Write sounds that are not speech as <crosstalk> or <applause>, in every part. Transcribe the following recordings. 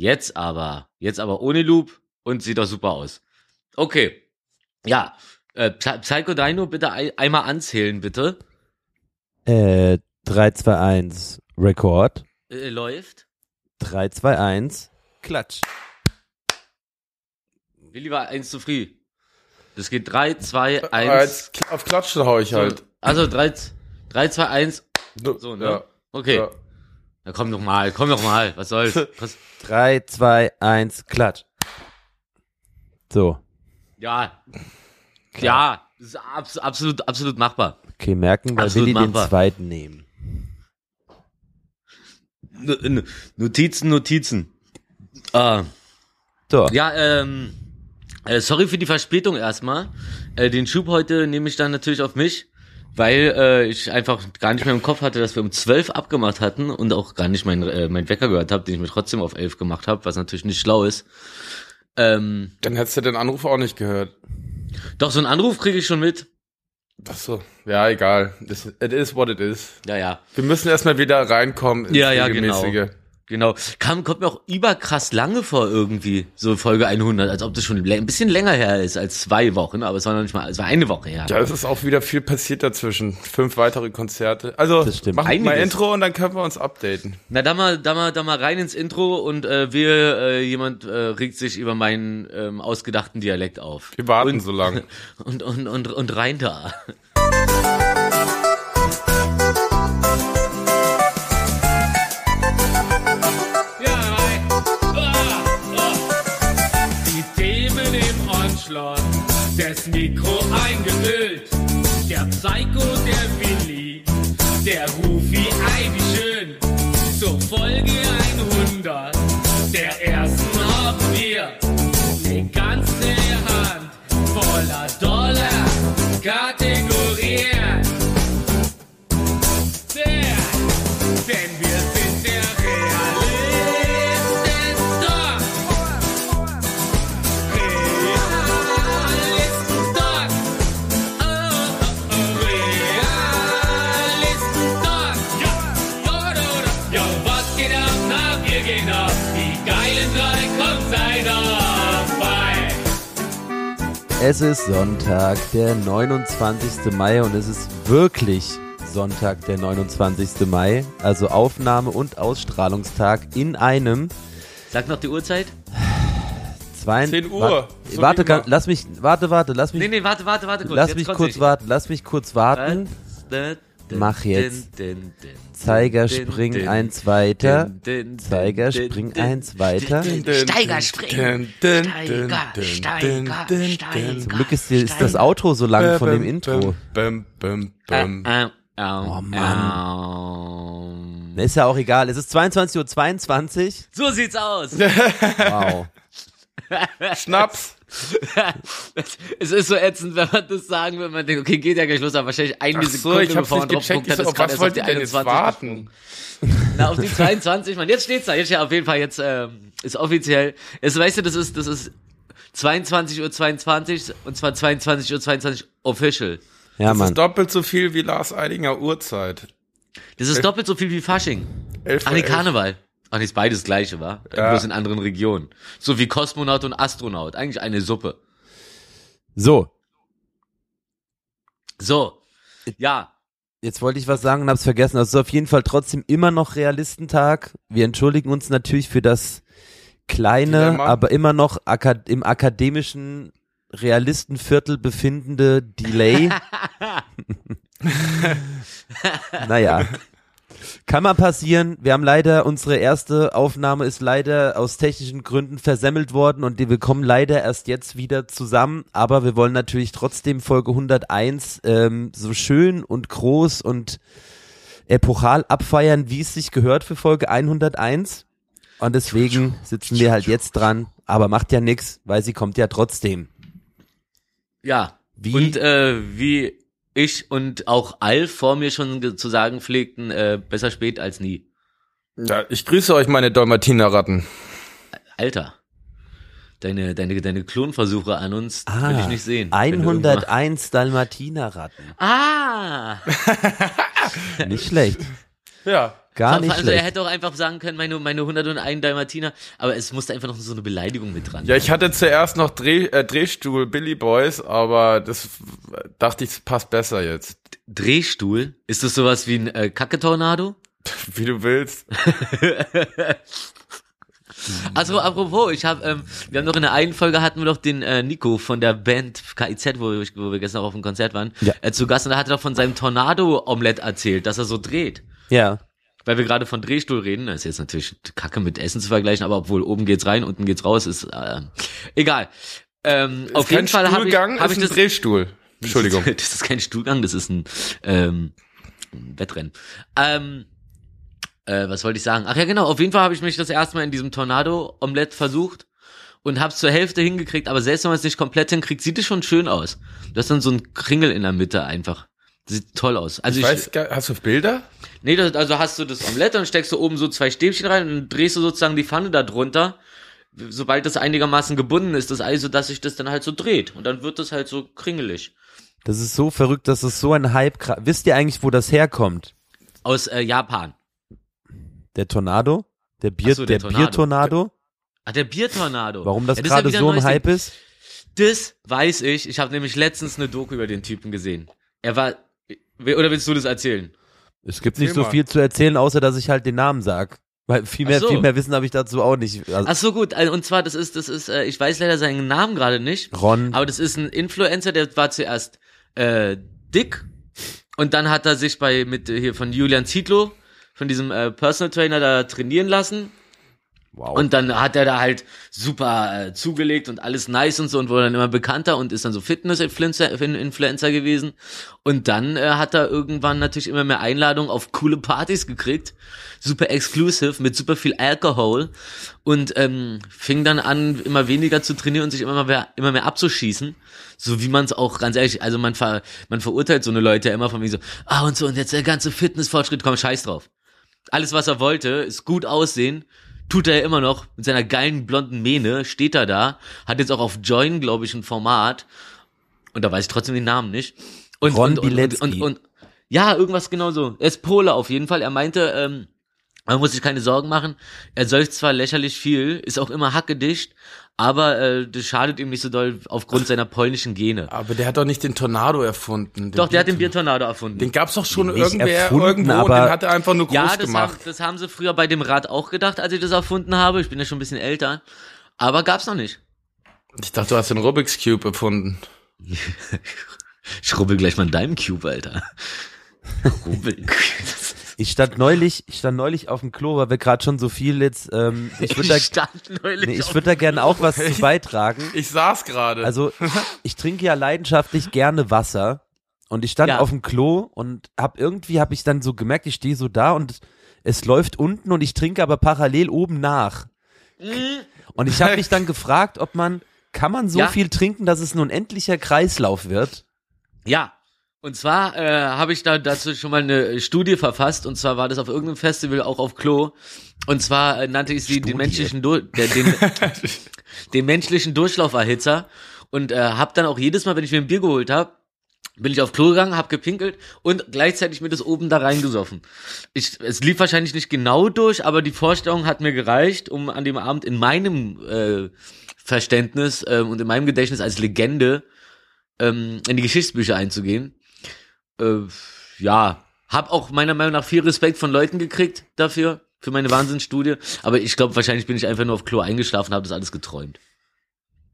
Jetzt aber, jetzt aber ohne Loop und sieht doch super aus. Okay. Ja, äh, Psycho Dino bitte ein, einmal anzählen, bitte. Äh, 3, 2, 1, Rekord. Äh, läuft. 3, 2, 1, Klatsch. Willi war eins zu früh. Das geht 3, 2, 1. Ah, jetzt auf Klatschen hau ich halt. Also 3, 3 2, 1. So, ne? Ja. Okay. Ja. Na komm doch mal, komm doch mal. Was soll's? Was? 3, 2, 1, Klatsch. So. Ja. Ja, das ist abs absolut, absolut machbar. Okay, merken, weil Absolut Willi den zweiten nehmen. N- Notizen, Notizen. Ah. So. Ja, ähm, äh, sorry für die Verspätung erstmal. Äh, den Schub heute nehme ich dann natürlich auf mich, weil äh, ich einfach gar nicht mehr im Kopf hatte, dass wir um 12 abgemacht hatten und auch gar nicht meinen äh, mein Wecker gehört habe, den ich mir trotzdem auf 11 gemacht habe, was natürlich nicht schlau ist. Ähm, Dann hättest du den Anruf auch nicht gehört. doch, so einen Anruf kriege ich schon mit. Ach so. Ja, egal. It is what it is. Ja, ja. Wir müssen erstmal wieder reinkommen ins Ja, ja, genau. Genau. Kam, kommt mir auch überkrass lange vor irgendwie, so Folge 100, als ob das schon ein bisschen länger her ist als zwei Wochen, aber es war noch nicht mal, es war eine Woche her. Ja, es ist auch wieder viel passiert dazwischen. Fünf weitere Konzerte. Also, Das stimmt. mach mal. Intro und dann können wir uns updaten. Na, da mal, da mal, da mal rein ins Intro und äh, wir, äh, jemand äh, regt sich über meinen ähm, ausgedachten Dialekt auf. Wir warten und, so lange. <laughs> Und, und, und, und rein da. <laughs> Mikro eingefüllt. Der Psycho, der Willi, der Rufi, ei, wie schön. Zur Folge 100, der ersten haben wir eine ganze Hand voller Dollar Kategorien. Es ist Sonntag, der 29. Mai und es ist wirklich Sonntag, der 29. Mai, also Aufnahme- und Ausstrahlungstag in einem Sag noch die Uhrzeit? zwei, 10 Uhr, Warte, so warte, ga- lass mich, warte, warte, lass mich, Nee, nee, warte, warte, warte kurz. lass Jetzt mich kurz nicht. warten, lass mich kurz warten. Mach jetzt. Zeiger, spring eins weiter. Zeiger, spring eins weiter. Steiger, spring. Steiger, Steiger, Steiger. Zum Glück ist, ist das Outro so lang von dem Intro. Äh, äh, äh, Oh, ähm. Ist ja auch egal. Es ist 22.22 Uhr. So sieht's aus. Wow. Schnaps. <laughs> es ist so ätzend, wenn man das sagen will, man denkt, okay, geht ja gleich los, aber wahrscheinlich eine Ach so, Sekunde, ich hab's bevor man drauf gecheckt. geguckt hat, Ich so, gerade erst auf die ihr denn jetzt 21 warten? Na, auf die 22, man, jetzt steht's da, jetzt ja auf jeden Fall, jetzt ähm, ist offiziell, jetzt weißt du, das ist, das ist 22.22 Uhr 22 und zwar 22.22 Uhr 22 official. Ja, Das Mann. ist doppelt so viel wie Lars Eidinger Uhrzeit. Das ist doppelt so viel wie Fasching. Elf Ach vor nee, elf. Karneval. Ach ist beides das gleiche, wa? Ja. Bloß in anderen Regionen. So wie Kosmonaut und Astronaut. Eigentlich eine Suppe. So, So. Ja. jetzt wollte ich was sagen und hab's vergessen. Also auf jeden Fall trotzdem immer noch Realistentag. Wir entschuldigen uns natürlich für das kleine, Dilemma. aber immer noch aka im akademischen Realistenviertel befindende Delay. <laughs> <laughs> naja. Kann mal passieren. Wir haben leider, unsere erste Aufnahme ist leider aus technischen Gründen versemmelt worden und wir kommen leider erst jetzt wieder zusammen. Aber wir wollen natürlich trotzdem Folge 101 ähm, so schön und groß und epochal abfeiern, wie es sich gehört für Folge 101. Und deswegen sitzen wir halt jetzt dran. Aber macht ja nix, weil sie kommt ja trotzdem. Ja. Wie- Und äh, wie ich und auch Alf vor mir schon zu sagen pflegten, äh, besser spät als nie. Ja, ich grüße euch, meine Dalmatinerratten. Alter. Deine, deine, deine Klonversuche an uns will ich nicht sehen. Wenn du 101 Dalmatinerratten. <laughs> Ah! Nicht schlecht. Ja. Gar nicht Also er hätte auch einfach sagen können, meine, meine 101 Dalmatiner, aber es musste einfach noch so eine Beleidigung mit dran. Ja, ich hatte zuerst noch Dreh, äh, Drehstuhl Billy Boys, aber das dachte ich, passt besser jetzt. Drehstuhl? Ist das sowas wie ein äh, Kacke-Tornado? <laughs> Wie du willst. <laughs> Also apropos, ich habe, ähm, wir haben doch in der einen Folge hatten wir doch den äh, Nico von der Band KIZ, wo, ich, wo wir gestern auch auf dem Konzert waren, Ja. äh, zu Gast und da hat er doch von seinem Tornado-Omelett erzählt, dass er so dreht. Ja. Weil wir gerade von Drehstuhl reden, das ist jetzt natürlich Kacke mit Essen zu vergleichen, aber obwohl oben geht's rein, unten geht's raus, ist äh, egal. Ähm, auf Kein jeden Fall habe ich, hab ist ich das. Drehstuhl. Entschuldigung. <laughs> Das ist kein Stuhlgang, das ist ein, ähm, ein Wettrennen. Ähm, äh, was wollte ich sagen? Ach ja, genau. Auf jeden Fall habe ich mich das erste Mal in diesem Tornado-Omelett versucht und hab's zur Hälfte hingekriegt, aber selbst wenn man es nicht komplett hinkriegt, sieht es schon schön aus. Du hast dann so ein Kringel in der Mitte einfach. Das sieht toll aus. Also Ich ich, weiß, hast du Bilder? Nee, das, also hast du das Omelett, dann steckst du oben so zwei Stäbchen rein und drehst du sozusagen die Pfanne da drunter. Sobald das einigermaßen gebunden ist, das Ei, so dass sich das dann halt so dreht. Und dann wird das halt so kringelig. Das ist so verrückt, das ist so ein Hype. Wisst ihr eigentlich, wo das herkommt? Aus äh, Japan. Der Tornado? Der Bier, so, der der, Tornado. Biertornado? Ah, der Biertornado. Warum das Ja, gerade so ein Ding. Hype ist? Das weiß ich. Ich habe nämlich letztens eine Doku über den Typen gesehen. Er war. Oder willst du das erzählen? Es gibt Erzähl nicht so mal. viel zu erzählen, außer dass ich halt den Namen sag. Weil viel mehr, so. viel mehr Wissen habe ich dazu auch nicht. Also, Ach so gut. Also, Und zwar, das ist, das ist. Äh, ich weiß leider seinen Namen gerade nicht. Ron, Aber das ist ein Influencer, der war zuerst äh, dick und dann hat er sich bei mit hier von Julian Zietlow von diesem äh, Personal Trainer da trainieren lassen wow. Und dann hat er da halt super äh, zugelegt und alles nice und so und wurde dann immer bekannter und ist dann so Fitness-Influencer Influencer gewesen. Und dann äh, hat er irgendwann natürlich immer mehr Einladungen auf coole Partys gekriegt. Super exclusive, mit super viel Alkohol. Und ähm, fing dann an, immer weniger zu trainieren und sich immer mehr, immer mehr abzuschießen. So wie man es auch, ganz ehrlich, also man, ver, man verurteilt so eine Leute immer von mir so, ah und so, und jetzt der ganze Fitnessfortschritt, komm, scheiß drauf. Alles, was er wollte, ist gut aussehen. Tut er ja immer noch mit seiner geilen blonden Mähne, steht er da, hat jetzt auch auf Join, glaube ich, ein Format. Und da weiß ich trotzdem den Namen nicht. Und, Ron und, und, und, und, ja, irgendwas genau so. Er ist Pole auf jeden Fall. Er meinte, ähm, man muss sich keine Sorgen machen. Er säuft zwar lächerlich viel, ist auch immer hackedicht, aber äh, das schadet ihm nicht so doll aufgrund seiner polnischen Gene. Aber der hat doch nicht den Tornado erfunden. Den Doch, der hat den Biertornado. Erfunden. Den gab's doch schon Nicht irgendwer erfunden, irgendwo und aber- den hat er einfach nur groß ja, das haben, gemacht. das haben sie früher bei dem Rad auch gedacht, als ich das erfunden habe. Ich bin ja schon ein bisschen älter. Aber gab's noch nicht. Ich dachte, du hast den Rubik's Cube erfunden. <laughs> Ich rubbel gleich mal in deinem Cube, Alter. <laughs> Rubbel. Ich stand neulich, ich stand neulich auf dem Klo, weil wir gerade schon so viel jetzt, ähm, <laughs> ich würde da, Ich nee, ich würde da gerne auch was zu beitragen. Ich saß gerade. Also ich trinke ja leidenschaftlich gerne Wasser und ich stand Ja. auf dem Klo und hab irgendwie habe ich dann so gemerkt, ich stehe so da und es läuft unten und ich trinke aber parallel oben nach. Mhm. Und ich habe mich dann <laughs> gefragt, ob man kann man so Ja. viel trinken, dass es ein unendlicher Kreislauf wird? Ja. Und zwar äh, habe ich da dazu schon mal eine Studie verfasst und zwar war das auf irgendeinem Festival auch auf Klo und zwar äh, nannte ich sie den menschlichen Dur der, den, <laughs> den menschlichen Durchlauferhitzer und äh, habe dann auch jedes Mal, wenn ich mir ein Bier geholt habe, bin ich auf Klo gegangen, hab gepinkelt und gleichzeitig mir das oben da reingesoffen. Ich, es lief wahrscheinlich nicht genau durch, aber die Vorstellung hat mir gereicht, um an dem Abend in meinem äh, Verständnis ähm, und in meinem Gedächtnis als Legende ähm, in die Geschichtsbücher einzugehen. Äh, ja, hab auch meiner Meinung nach viel Respekt von Leuten gekriegt dafür, für meine Wahnsinnsstudie. Aber ich glaube, wahrscheinlich bin ich einfach nur auf Klo eingeschlafen, habe das alles geträumt.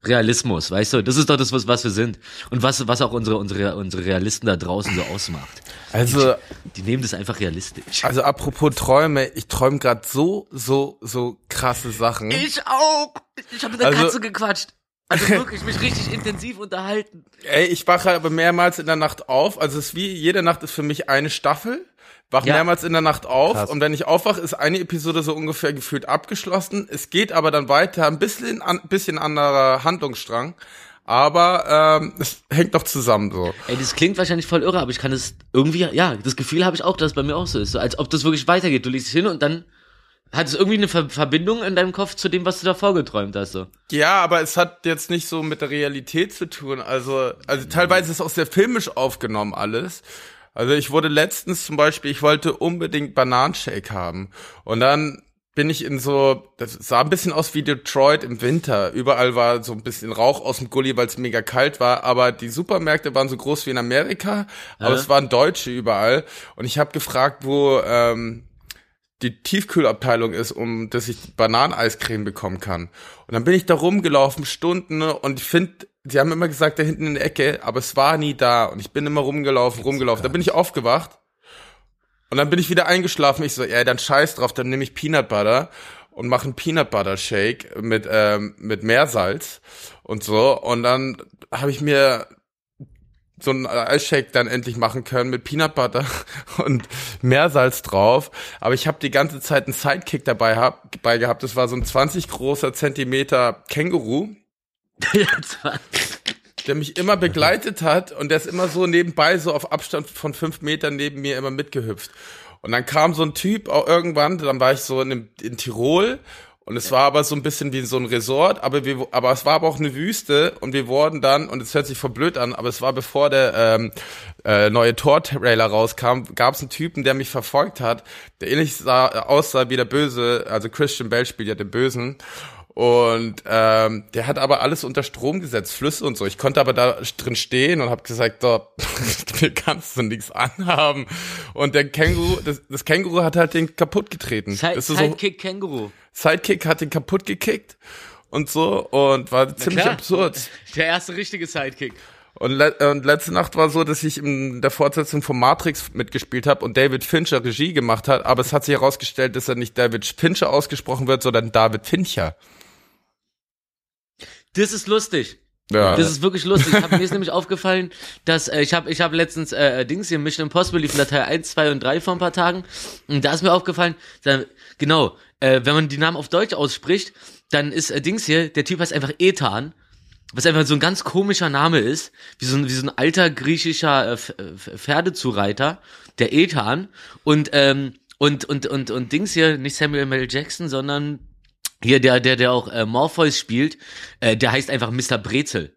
Realismus, weißt du, das ist doch das, was, was wir sind. Und was, was auch unsere, unsere, unsere Realisten da draußen so ausmacht. Also, Die nehmen das einfach realistisch. also apropos Träume, ich träume gerade so, so, so krasse Sachen. Ich auch! Ich habe mit der Also- Katze gequatscht. Also <laughs> wirklich, mich richtig intensiv unterhalten. Ey, ich wache aber mehrmals in der Nacht auf. Also es ist wie, jede Nacht ist für mich eine Staffel. Wach Ja. mehrmals in der Nacht auf Krass. und wenn ich aufwache, ist eine Episode so ungefähr gefühlt abgeschlossen. Es geht aber dann weiter, ein bisschen, an, bisschen anderer Handlungsstrang. Aber ähm, <laughs> es hängt doch zusammen so. Ey, das klingt wahrscheinlich voll irre, aber ich kann das irgendwie, ja, das Gefühl habe ich auch, dass es bei mir auch so ist. So, als ob das wirklich weitergeht. Du liegst hin und dann hat es irgendwie eine Ver Verbindung in deinem Kopf zu dem, was du davor geträumt hast. So. Ja, aber es hat jetzt nicht so mit der Realität zu tun. Also, also teilweise ist auch sehr filmisch aufgenommen alles. Also ich wurde letztens zum Beispiel, ich wollte unbedingt Bananenshake haben. Und dann bin ich in so, das sah ein bisschen aus wie Detroit im Winter. Überall war so ein bisschen Rauch aus dem Gully, weil es mega kalt war. Aber die Supermärkte waren so groß wie in Amerika, aber Ja. es waren Deutsche überall. Und ich habe gefragt, wo ähm, die Tiefkühlabteilung ist, um dass ich Bananeneiscreme bekommen kann. Und dann bin ich da rumgelaufen, Stunden, ne, und ich finde, sie haben immer gesagt, da hinten in der Ecke, aber es war nie da. Und ich bin immer rumgelaufen, rumgelaufen. Da bin ich aufgewacht und dann bin ich wieder eingeschlafen. Ich so, ja, dann scheiß drauf, dann nehme ich Peanut Butter und mache einen Peanut Butter Shake mit ähm, mit Meersalz und so. Und dann habe ich mir so einen Eisshake dann endlich machen können mit Peanut Butter <laughs> und Meersalz drauf. Aber ich habe die ganze Zeit einen Sidekick dabei, hab, dabei gehabt. Das war so ein 20 großer Zentimeter Känguru, <laughs> der mich immer begleitet hat und der ist immer so nebenbei, so auf Abstand von fünf Metern neben mir immer mitgehüpft. Und dann kam so ein Typ auch irgendwann, dann war ich so in, dem- in Tirol und es war aber so ein bisschen wie so ein Resort, aber wir, aber es war aber auch eine Wüste und wir wurden dann, und es hört sich voll blöd an, aber es war bevor der ähm, äh, neue Tor-Trailer rauskam, gab es einen Typen, der mich verfolgt hat, der ähnlich sah, aussah wie der Böse, also Christian Bell spielt ja den Bösen. Und ähm, der hat aber alles unter Strom gesetzt, Flüsse und so. Ich konnte aber da drin stehen und habe gesagt, so, <laughs> mir kannst du nichts anhaben. Und der Känguru, das, das Känguru hat halt den kaputt getreten. Side- ist so, Sidekick Känguru. Sidekick hat den kaputt gekickt und so und war ziemlich klar. absurd. Der erste richtige Sidekick. Und, le und letzte Nacht war so, dass ich in der Fortsetzung von Matrix mitgespielt habe und David Fincher Regie gemacht hat, aber es hat sich herausgestellt, dass er nicht David Fincher ausgesprochen wird, sondern David Fincher. Das ist lustig. Ja. Das ist wirklich lustig. Ich hab, mir ist nämlich aufgefallen, dass äh, ich habe ich hab letztens äh, Dings hier Mission Impossible lief Datei 1, 2 und 3 vor ein paar Tagen und da ist mir aufgefallen, da, genau, äh, wenn man die Namen auf Deutsch ausspricht, dann ist äh, Dings hier, der Typ heißt einfach Ethan, was einfach so ein ganz komischer Name ist, wie so ein, wie so ein alter griechischer äh, Pferdezureiter, der Ethan und ähm, und und und und Dings hier nicht Samuel L. Jackson, sondern hier der der der auch äh, Morpheus spielt, äh, der heißt einfach Mr. Brezel.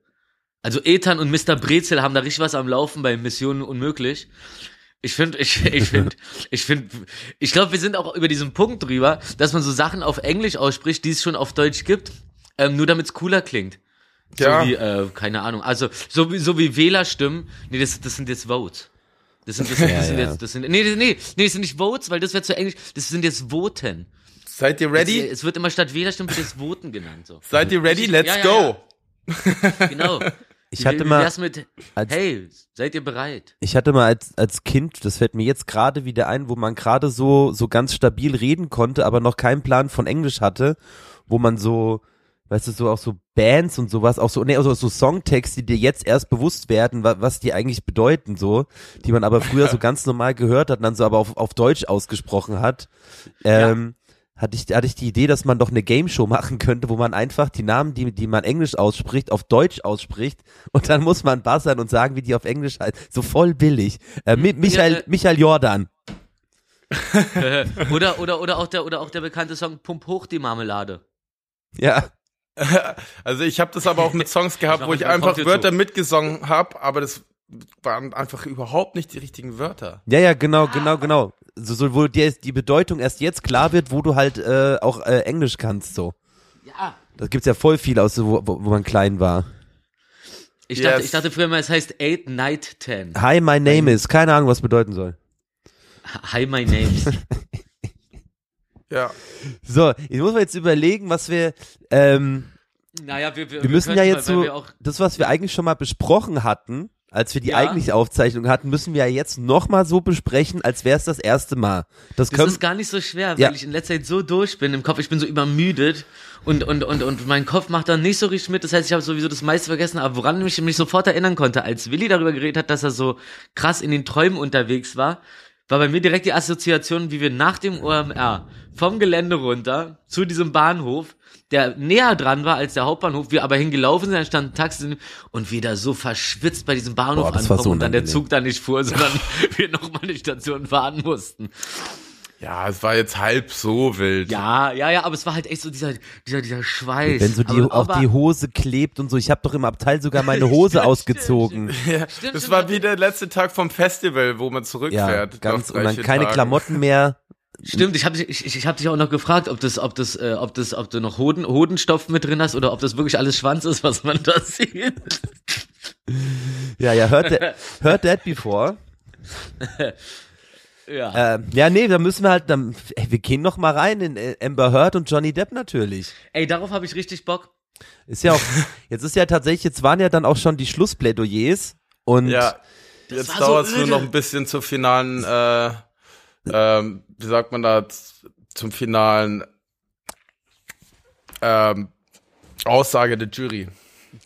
Also Ethan und Mr. Brezel haben da richtig was am Laufen bei Missionen unmöglich. Ich finde, ich, ich finde, <laughs> ich finde, ich glaube, wir sind auch über diesen Punkt drüber, dass man so Sachen auf Englisch ausspricht, die es schon auf Deutsch gibt, ähm, nur damit es cooler klingt. So Ja. wie, äh, keine Ahnung, also so wie, so wie Wählerstimmen, nee, das, das sind jetzt Votes. Das sind, das, das sind jetzt, das sind, nee, nee, nee, das sind nicht Votes, weil das wäre zu englisch, das sind jetzt Voten. Seid ihr Es, ready? es wird immer statt Wählerstimmen wird jetzt Voten genannt, so. Seid ihr ready? Let's Ja, ja, go. Genau. <laughs> Ich Wie- hatte wie mal, wär's mit, als- hey, seid ihr bereit? ich hatte mal als, als Kind, das fällt mir jetzt gerade wieder ein, wo man gerade so, so ganz stabil reden konnte, aber noch keinen Plan von Englisch hatte, wo man so, weißt du, so auch so Bands und sowas, auch so, nee, also so Songtexte, die dir jetzt erst bewusst werden, wa, was die eigentlich bedeuten, so, die man aber früher so <laughs> ganz normal gehört hat und dann so aber auf, auf Deutsch ausgesprochen hat. Ähm, hatte ich, hatte ich die Idee, dass man doch eine Game Show <laughs> machen könnte, wo man einfach die Namen, die, die man Englisch ausspricht, auf Deutsch ausspricht und dann muss man buzzern und sagen, wie die auf Englisch heißen. So voll billig. Äh, Mi Michael, Ja, äh, Michael Jordan. <laughs> oder, oder, oder auch der, oder auch der bekannte Song Pump hoch die Marmelade. Ja. <laughs> Also ich habe das aber auch mit Songs gehabt, Ich wo ich einfach Wörter mitgesungen habe, aber das waren einfach überhaupt nicht die richtigen Wörter. Ja, ja, genau, genau, genau. So, so wo dir die Bedeutung erst jetzt klar wird, wo du halt äh, auch äh, Englisch kannst, so. Ja. Das gibt's ja voll viel aus, wo, wo, wo man klein war. Ich dachte, Yes. ich dachte früher mal, es heißt Eight Night Ten. Hi, my name is. Keine Ahnung, was bedeuten soll. Hi, my name's. <laughs> Ja. So, jetzt muss man jetzt überlegen, was wir, ähm, naja, wir, wir, wir müssen können ja mal, jetzt weil so, wir auch, das, was wir eigentlich schon mal besprochen hatten, als wir die Ja. eigentliche Aufzeichnung hatten, müssen wir ja jetzt nochmal so besprechen, als wäre es das erste Mal. Das, das ist gar nicht so schwer, weil Ja. ich in letzter Zeit so durch bin im Kopf, ich bin so übermüdet und, und, und, und mein Kopf macht dann nicht so richtig mit. Das heißt, ich habe sowieso das meiste vergessen, aber woran ich mich sofort erinnern konnte, als Willi darüber geredet hat, dass er so krass in den Träumen unterwegs war, war bei mir direkt die Assoziation, wie wir nach dem OMR vom Gelände runter zu diesem Bahnhof, der näher dran war als der Hauptbahnhof, wir aber hingelaufen sind, dann stand ein Taxi und wir da so verschwitzt bei diesem Bahnhof Boah, ankommen so und dann der. Zug da nicht fuhr, <laughs> sondern wir nochmal eine Station fahren mussten. Ja, es war jetzt halb so wild. Ja, ja, ja, aber es war halt echt so dieser, dieser, dieser Schweiß. Wenn so die, aber, auch aber, die Hose klebt und so. Ich habe doch im Abteil sogar meine Hose <laughs> Stimmt, ausgezogen. Ja, Stimmt, das stimmt, war wie der letzte Tag vom Festival, wo man Ja, zurückfährt. ganz nach und dann keine Tagen. Klamotten mehr. Stimmt, ich habe ich, ich, ich hab dich auch noch gefragt, ob das, ob das, äh, ob das, ob du noch Hoden, Hodenstoff mit drin hast oder ob das wirklich alles Schwanz ist, was man da sieht. Ja, ja, hört, that- <laughs> hört that before. Ja. Ähm, ja, nee, da müssen wir halt, dann, ey, wir gehen noch mal rein in äh, Amber Heard und Johnny Depp natürlich. Ey, darauf habe ich richtig Bock. Ist ja auch, <laughs> jetzt ist ja tatsächlich, jetzt waren ja dann auch schon die Schlussplädoyers und Ja, jetzt so dauert es nur öde. noch ein bisschen zur finalen, äh, ähm, wie sagt man da, zum finalen ähm, Aussage der Jury.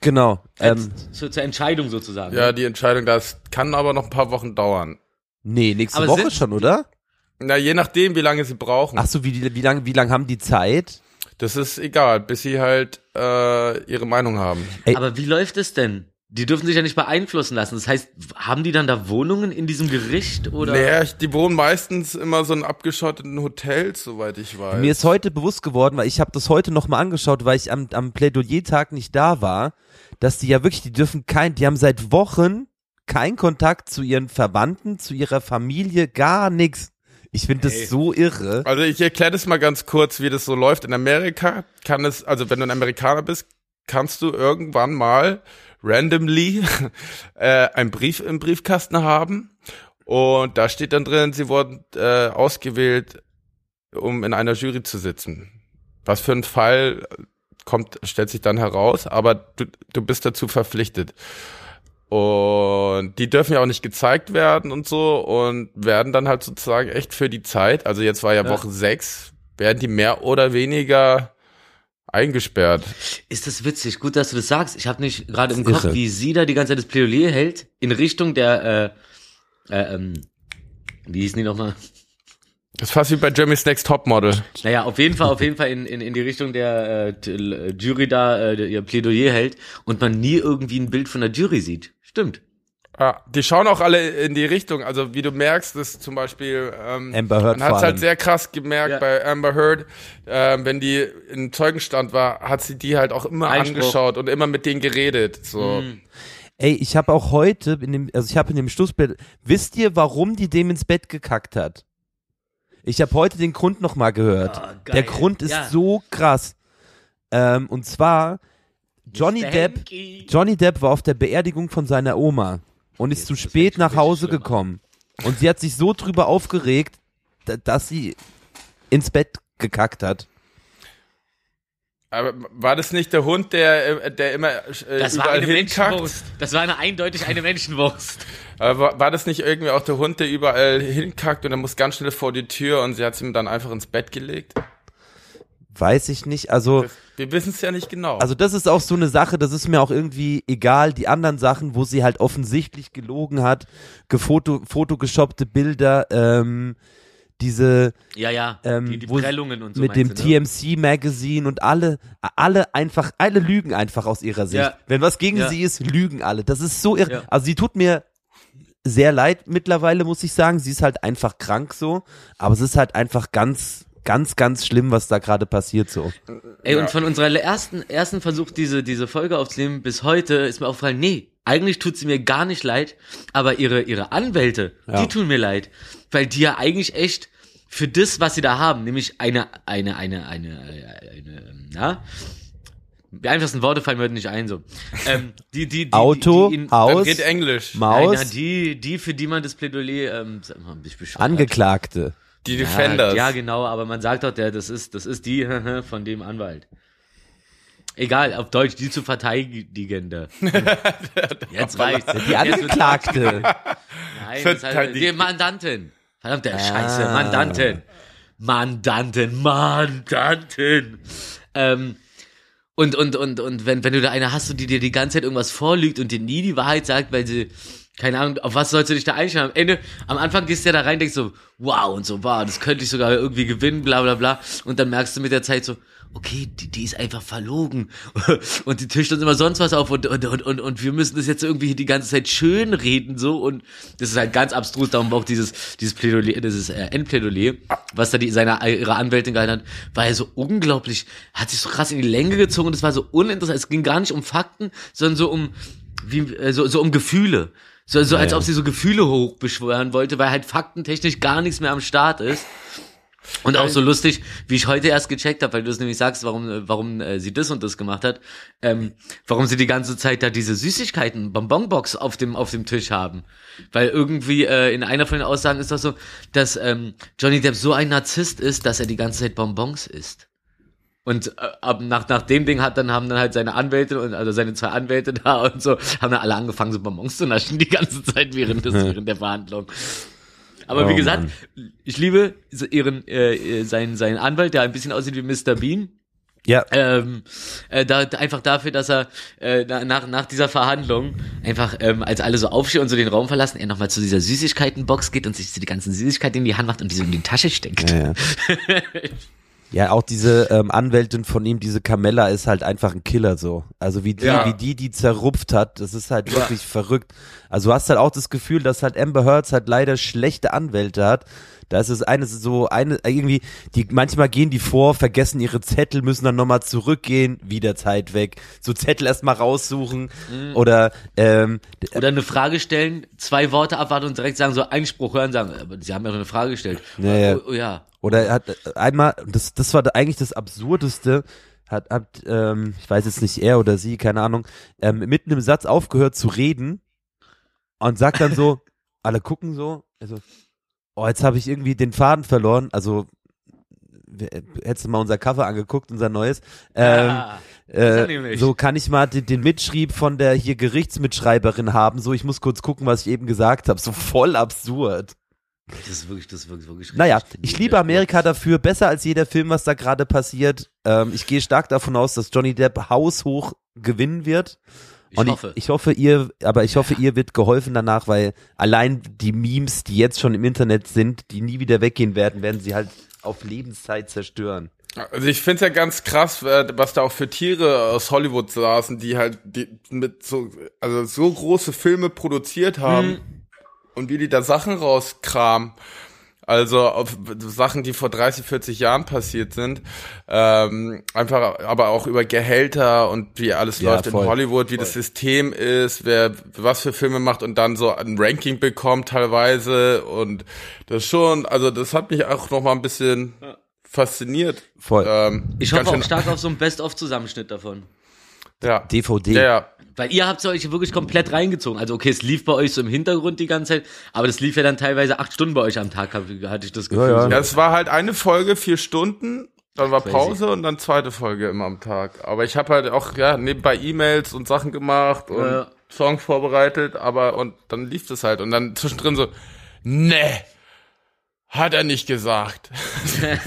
genau. Ähm, zur, zur Entscheidung sozusagen. Ja, die Entscheidung, das kann aber noch ein paar Wochen dauern. nee, nächste Aber Woche schon, oder? Na, je nachdem, wie lange sie brauchen. Ach so, wie, wie lange wie lang haben die Zeit? Das ist egal, bis sie halt äh, ihre Meinung haben. Ey. Aber wie läuft es denn? Die dürfen sich ja nicht beeinflussen lassen. Das heißt, haben die dann da Wohnungen in diesem Gericht oder? Naja, die wohnen meistens immer so in abgeschotteten Hotels, soweit ich weiß. Mir ist heute bewusst geworden, weil ich habe das heute noch mal angeschaut, weil ich am, am Plädoyer-Tag nicht da war, dass die ja wirklich, die dürfen kein, die haben seit Wochen keinen Kontakt zu ihren Verwandten, zu ihrer Familie, gar nichts. Ich finde das so irre. Also ich erkläre das mal ganz kurz, wie das so läuft. In Amerika kann es, also wenn du ein Amerikaner bist, kannst du irgendwann mal randomly <laughs> äh, einen Brief im Briefkasten haben und da steht dann drin, sie wurden äh, ausgewählt, um in einer Jury zu sitzen. Was für ein Fall kommt, stellt sich dann heraus, aber du, du bist dazu verpflichtet. Und die dürfen ja auch nicht gezeigt werden und so und werden dann halt sozusagen echt für die Zeit, also jetzt war ja, Ja. Woche sechs, werden die mehr oder weniger eingesperrt. Ist das witzig? Gut, dass du das sagst. Ich habe nicht gerade im Kopf, irre. wie sie da die ganze Zeit das Plädoyer hält in Richtung der, äh, äh, ähm, wie hießen die nochmal? Das ist fast wie bei Jeremy's Next Topmodel. Naja, auf jeden Fall, auf jeden Fall in, in, in die Richtung der äh, Jury da äh, der- ihr Plädoyer hält und man nie irgendwie ein Bild von der Jury sieht. Stimmt. Ja, die schauen auch alle in die Richtung. Also wie du merkst, ist zum Beispiel ähm, Amber Heard man hat es halt sehr krass gemerkt Ja. bei Amber Heard, ähm, wenn die im Zeugenstand war, hat sie die halt auch immer Einspruch. angeschaut und immer mit denen geredet. So. Mhm. Ey, ich habe auch heute, in dem, also ich habe in dem Schlussbett, wisst ihr, warum die dem ins Bett gekackt hat? Ich habe heute den Grund noch mal gehört. Ah, geil. Der Grund ist Ja. so krass. Ähm, und zwar, Johnny Mr. Depp, Henke. Johnny Depp war auf der Beerdigung von seiner Oma und ist zu spät nach Hause schlimmer. gekommen. Und sie hat sich so drüber aufgeregt, da- dass sie ins Bett gekackt hat. Aber war das nicht der Hund, der, äh, der immer äh, Das war überall eine hinkackt? Menschenwurst. Das war eine eindeutig eine Menschenwurst. Aber war, war das nicht irgendwie auch der Hund, der überall hinkackt und er muss ganz schnell vor die Tür und sie hat ihm dann einfach ins Bett gelegt? Weiß ich nicht. Also, Das, wir wissen es ja nicht genau. also das ist auch so eine Sache, das ist mir auch irgendwie egal. Die anderen Sachen, wo sie halt offensichtlich gelogen hat, gefoto, fotogeshoppte Bilder, ähm, diese Ja, ja. Ähm, die, die Prellungen und so. mit dem du, ne? TMC Magazine und alle, alle einfach, alle lügen einfach aus ihrer Sicht. Ja. Wenn was gegen Ja. sie ist, lügen alle. Das ist so irre. Ja. Also sie tut mir sehr leid mittlerweile, muss ich sagen. Sie ist halt einfach krank so, aber es ist halt einfach ganz, ganz, ganz schlimm, was da gerade passiert so. Ey, Ja. und von unserer ersten, ersten Versuch, diese, diese Folge aufzunehmen, bis heute ist mir aufgefallen, nee, eigentlich tut sie mir gar nicht leid, aber ihre, ihre Anwälte, Ja. die tun mir leid. Weil die ja eigentlich echt für das, was sie da haben, nämlich eine, eine, eine, eine, eine, eine na? Die einfachsten Worte fallen mir heute nicht ein, so. Ähm, die, die, die, Auto, die, die in, Haus, red Englisch. Maus, Nein, na, die, die, für die man das Plädoyer, ähm, bescheuert. Angeklagte. Die Ja, Defenders. Ja, genau, aber man sagt doch, der, das ist, das ist die <laughs> von dem Anwalt. Egal, auf Deutsch, die zu Verteidigende. <laughs> Jetzt reicht's. Die Angeklagte. <laughs> Nein, das heißt, die Mandantin. Verdammte Scheiße, Ah. Mandantin. Mandantin, Mandantin. Ähm, und, und, und, und wenn, wenn du da eine hast, die dir die ganze Zeit irgendwas vorlügt und dir nie die Wahrheit sagt, weil sie, keine Ahnung, auf was sollst du dich da einstellen? Am Ende, am Anfang gehst du ja da rein, denkst so, wow, und so, wow, das könnte ich sogar irgendwie gewinnen, bla, bla, bla. Und dann merkst du mit der Zeit so, okay, die, die ist einfach verlogen <laughs> und die tischt uns immer sonst was auf und, und, und, und, und wir müssen das jetzt irgendwie die ganze Zeit schön reden so und das ist halt ganz abstrus, darum auch dieses, dieses Plädoyer, dieses äh, Endplädoyer, was da die, seine, ihre Anwältin gehalten hat, war ja so unglaublich, hat sich so krass in die Länge gezogen es war so uninteressant, es ging gar nicht um Fakten, sondern so um, wie, äh, so, so um Gefühle. So, so als ja. ob sie so Gefühle hochbeschwören wollte, weil halt faktentechnisch gar nichts mehr am Start ist. Und auch so lustig, wie ich heute erst gecheckt habe, weil du es nämlich sagst, warum, warum äh, sie das und das gemacht hat, ähm, warum sie die ganze Zeit da diese Süßigkeiten, Bonbonbox auf dem, auf dem Tisch haben. Weil irgendwie äh, in einer von den Aussagen ist das so, dass ähm, Johnny Depp so ein Narzisst ist, dass er die ganze Zeit Bonbons isst. Und äh, ab nach, nach dem Ding hat dann haben dann halt seine Anwälte und also seine zwei Anwälte <laughs> da und so haben dann alle angefangen so Bonbons zu naschen die ganze Zeit während des <laughs> während der Verhandlung. Aber Oh, wie gesagt, Mann. ich liebe ihren äh, seinen seinen Anwalt, der ein bisschen aussieht wie Mr. Bean. Ja, Ähm, äh, da, einfach dafür, dass er äh, na- nach, nach dieser Verhandlung einfach, ähm, als alle so aufstehen und so den Raum verlassen, er nochmal zu dieser Süßigkeitenbox geht und sich so die ganzen Süßigkeiten in die Hand macht und die so in die Tasche steckt. ja, ja. <laughs> Ja, auch diese ähm, Anwältin von ihm, diese Carmella, ist halt einfach ein Killer so. Also wie die, Ja. wie die die zerrupft hat, das ist halt wirklich verrückt. Also du hast halt auch das Gefühl, dass halt Amber Heard halt leider schlechte Anwälte hat. Da ist es eine so eine irgendwie, die manchmal gehen die vor, vergessen ihre Zettel, müssen dann nochmal zurückgehen, wieder Zeit weg, so Zettel erstmal raussuchen oder ähm, Oder eine Frage stellen, zwei Worte abwarten und direkt sagen, so Einspruch hören, sagen, aber sie haben ja noch eine Frage gestellt. Ja, ja. Oh, oh, ja. Oder er hat äh, einmal, das, das war eigentlich das Absurdeste, hat, hat ähm, ich weiß jetzt nicht er oder sie, keine Ahnung, ähm, mitten im Satz aufgehört zu reden und sagt dann so, <laughs> alle gucken so, also, oh, jetzt habe ich irgendwie den Faden verloren, also hättest du mal unser Cover angeguckt, unser neues, ähm, Ah, das hat äh, so kann ich mal den, den Mitschrieb von der hier Gerichtsmitschreiberin haben, so ich muss kurz gucken, was ich eben gesagt habe, so voll absurd. Das ist wirklich, das ist wirklich, wirklich Naja, ich liebe Amerika dafür, besser als jeder Film, was da gerade passiert. Ähm, ich gehe stark davon aus, dass Johnny Depp haushoch gewinnen wird. Ich Und hoffe. Ich, ich hoffe, ihr, aber ich hoffe, ihr wird geholfen danach, weil allein die Memes, die jetzt schon im Internet sind, die nie wieder weggehen werden, werden sie halt auf Lebenszeit zerstören. Also ich finde es ja ganz krass, äh, was da auch für Tiere aus Hollywood saßen, die halt die mit so also so große Filme produziert haben und wie die da Sachen rauskramen. Also auf Sachen, die vor 30, 40 Jahren passiert sind. Ähm, einfach aber auch über Gehälter und wie alles Ja, läuft voll. in Hollywood, wie das System ist, wer was für Filme macht und dann so ein Ranking bekommt teilweise. Und das schon, also das hat mich auch noch mal ein bisschen fasziniert. Voll. Ähm, Ich hoffe auch stark auf so einen Best-of-Zusammenschnitt davon. Ja. DVD. Ja, ja. Weil ihr habt euch wirklich komplett reingezogen. Also okay, es lief bei euch so im Hintergrund die ganze Zeit, aber das lief ja dann teilweise acht Stunden bei euch am Tag, hatte ich das Gefühl. Ja, ja. So. Ja, es war halt eine Folge, vier Stunden, dann war Crazy. Pause und dann zweite Folge immer am Tag. Aber ich habe halt auch ja nebenbei E-Mails und Sachen gemacht und Ja. Songs vorbereitet, aber und dann lief das halt und dann zwischendrin so, ne, hat er nicht gesagt.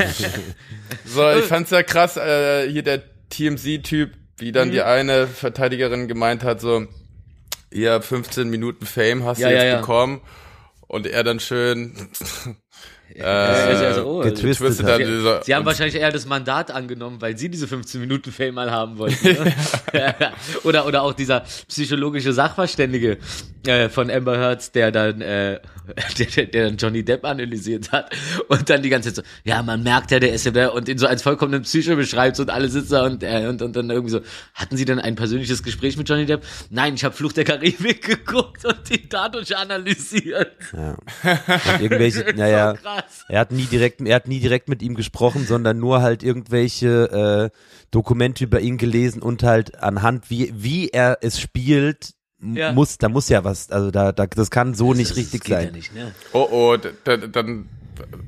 <laughs> so, ich fand's ja krass, äh, hier der TMZ-Typ, wie dann Mhm. die eine Verteidigerin gemeint hat, so, ihr 15 Minuten Fame hast Ja, du ja, jetzt ja. bekommen. Und er dann schön Ja, ist ja so, oh, also- getwistet twistet hat. dieser, Sie haben wahrscheinlich eher das Mandat angenommen, weil sie diese 15 Minuten Fame mal haben wollten. <laughs> Ne? <laughs> oder, oder auch dieser psychologische Sachverständige äh, von Amber Heard, der dann, äh, <laughs> der, der, dann Johnny Depp analysiert hat und dann die ganze Zeit so, ja, man merkt ja, der ist ja der und ihn so als vollkommenen Psycho beschreibt und alle sitzen da und, äh, und, und dann irgendwie so, hatten Sie denn ein persönliches Gespräch mit Johnny Depp? Nein, ich habe Fluch der Karibik geguckt und die dadurch analysiert. Ja. Und irgendwelche, naja. So krass. Er hat nie direkt, er hat nie direkt mit ihm gesprochen, sondern nur halt irgendwelche äh, Dokumente über ihn gelesen und halt anhand wie wie er es spielt Ja. muss, da muss ja was, also da, da das kann so nicht Das- richtig das geht sein. Ja nicht, ne? Oh oh, d- d- dann,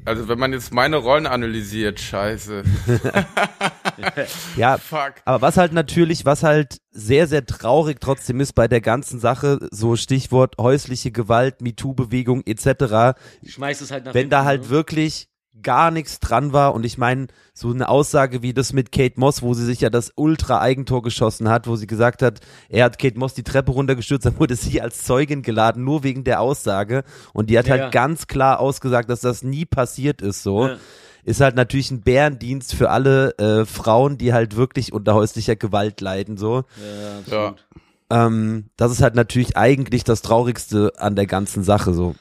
also wenn man jetzt meine Rollen analysiert, scheiße. <laughs> Ja, Fuck. aber was halt natürlich, was halt sehr sehr traurig trotzdem ist bei der ganzen Sache, so Stichwort häusliche Gewalt, MeToo-Bewegung etc. Schmeißt es halt nach Wenn hinten, da halt ne? wirklich gar nichts dran war. Und ich meine, so eine Aussage wie das mit Kate Moss, wo sie sich ja das Ultra-Eigentor geschossen hat, wo sie gesagt hat, er hat Kate Moss die Treppe runtergestürzt, <laughs> dann wurde sie als Zeugin geladen, nur wegen der Aussage. Und die hat Ja, halt ja. ganz klar ausgesagt, dass das nie passiert ist so. Ja. Ist halt natürlich ein Bärendienst für alle äh, Frauen, die halt wirklich unter häuslicher Gewalt leiden so. Ja, Ja. absolut. Ähm, das ist halt natürlich eigentlich das Traurigste an der ganzen Sache so.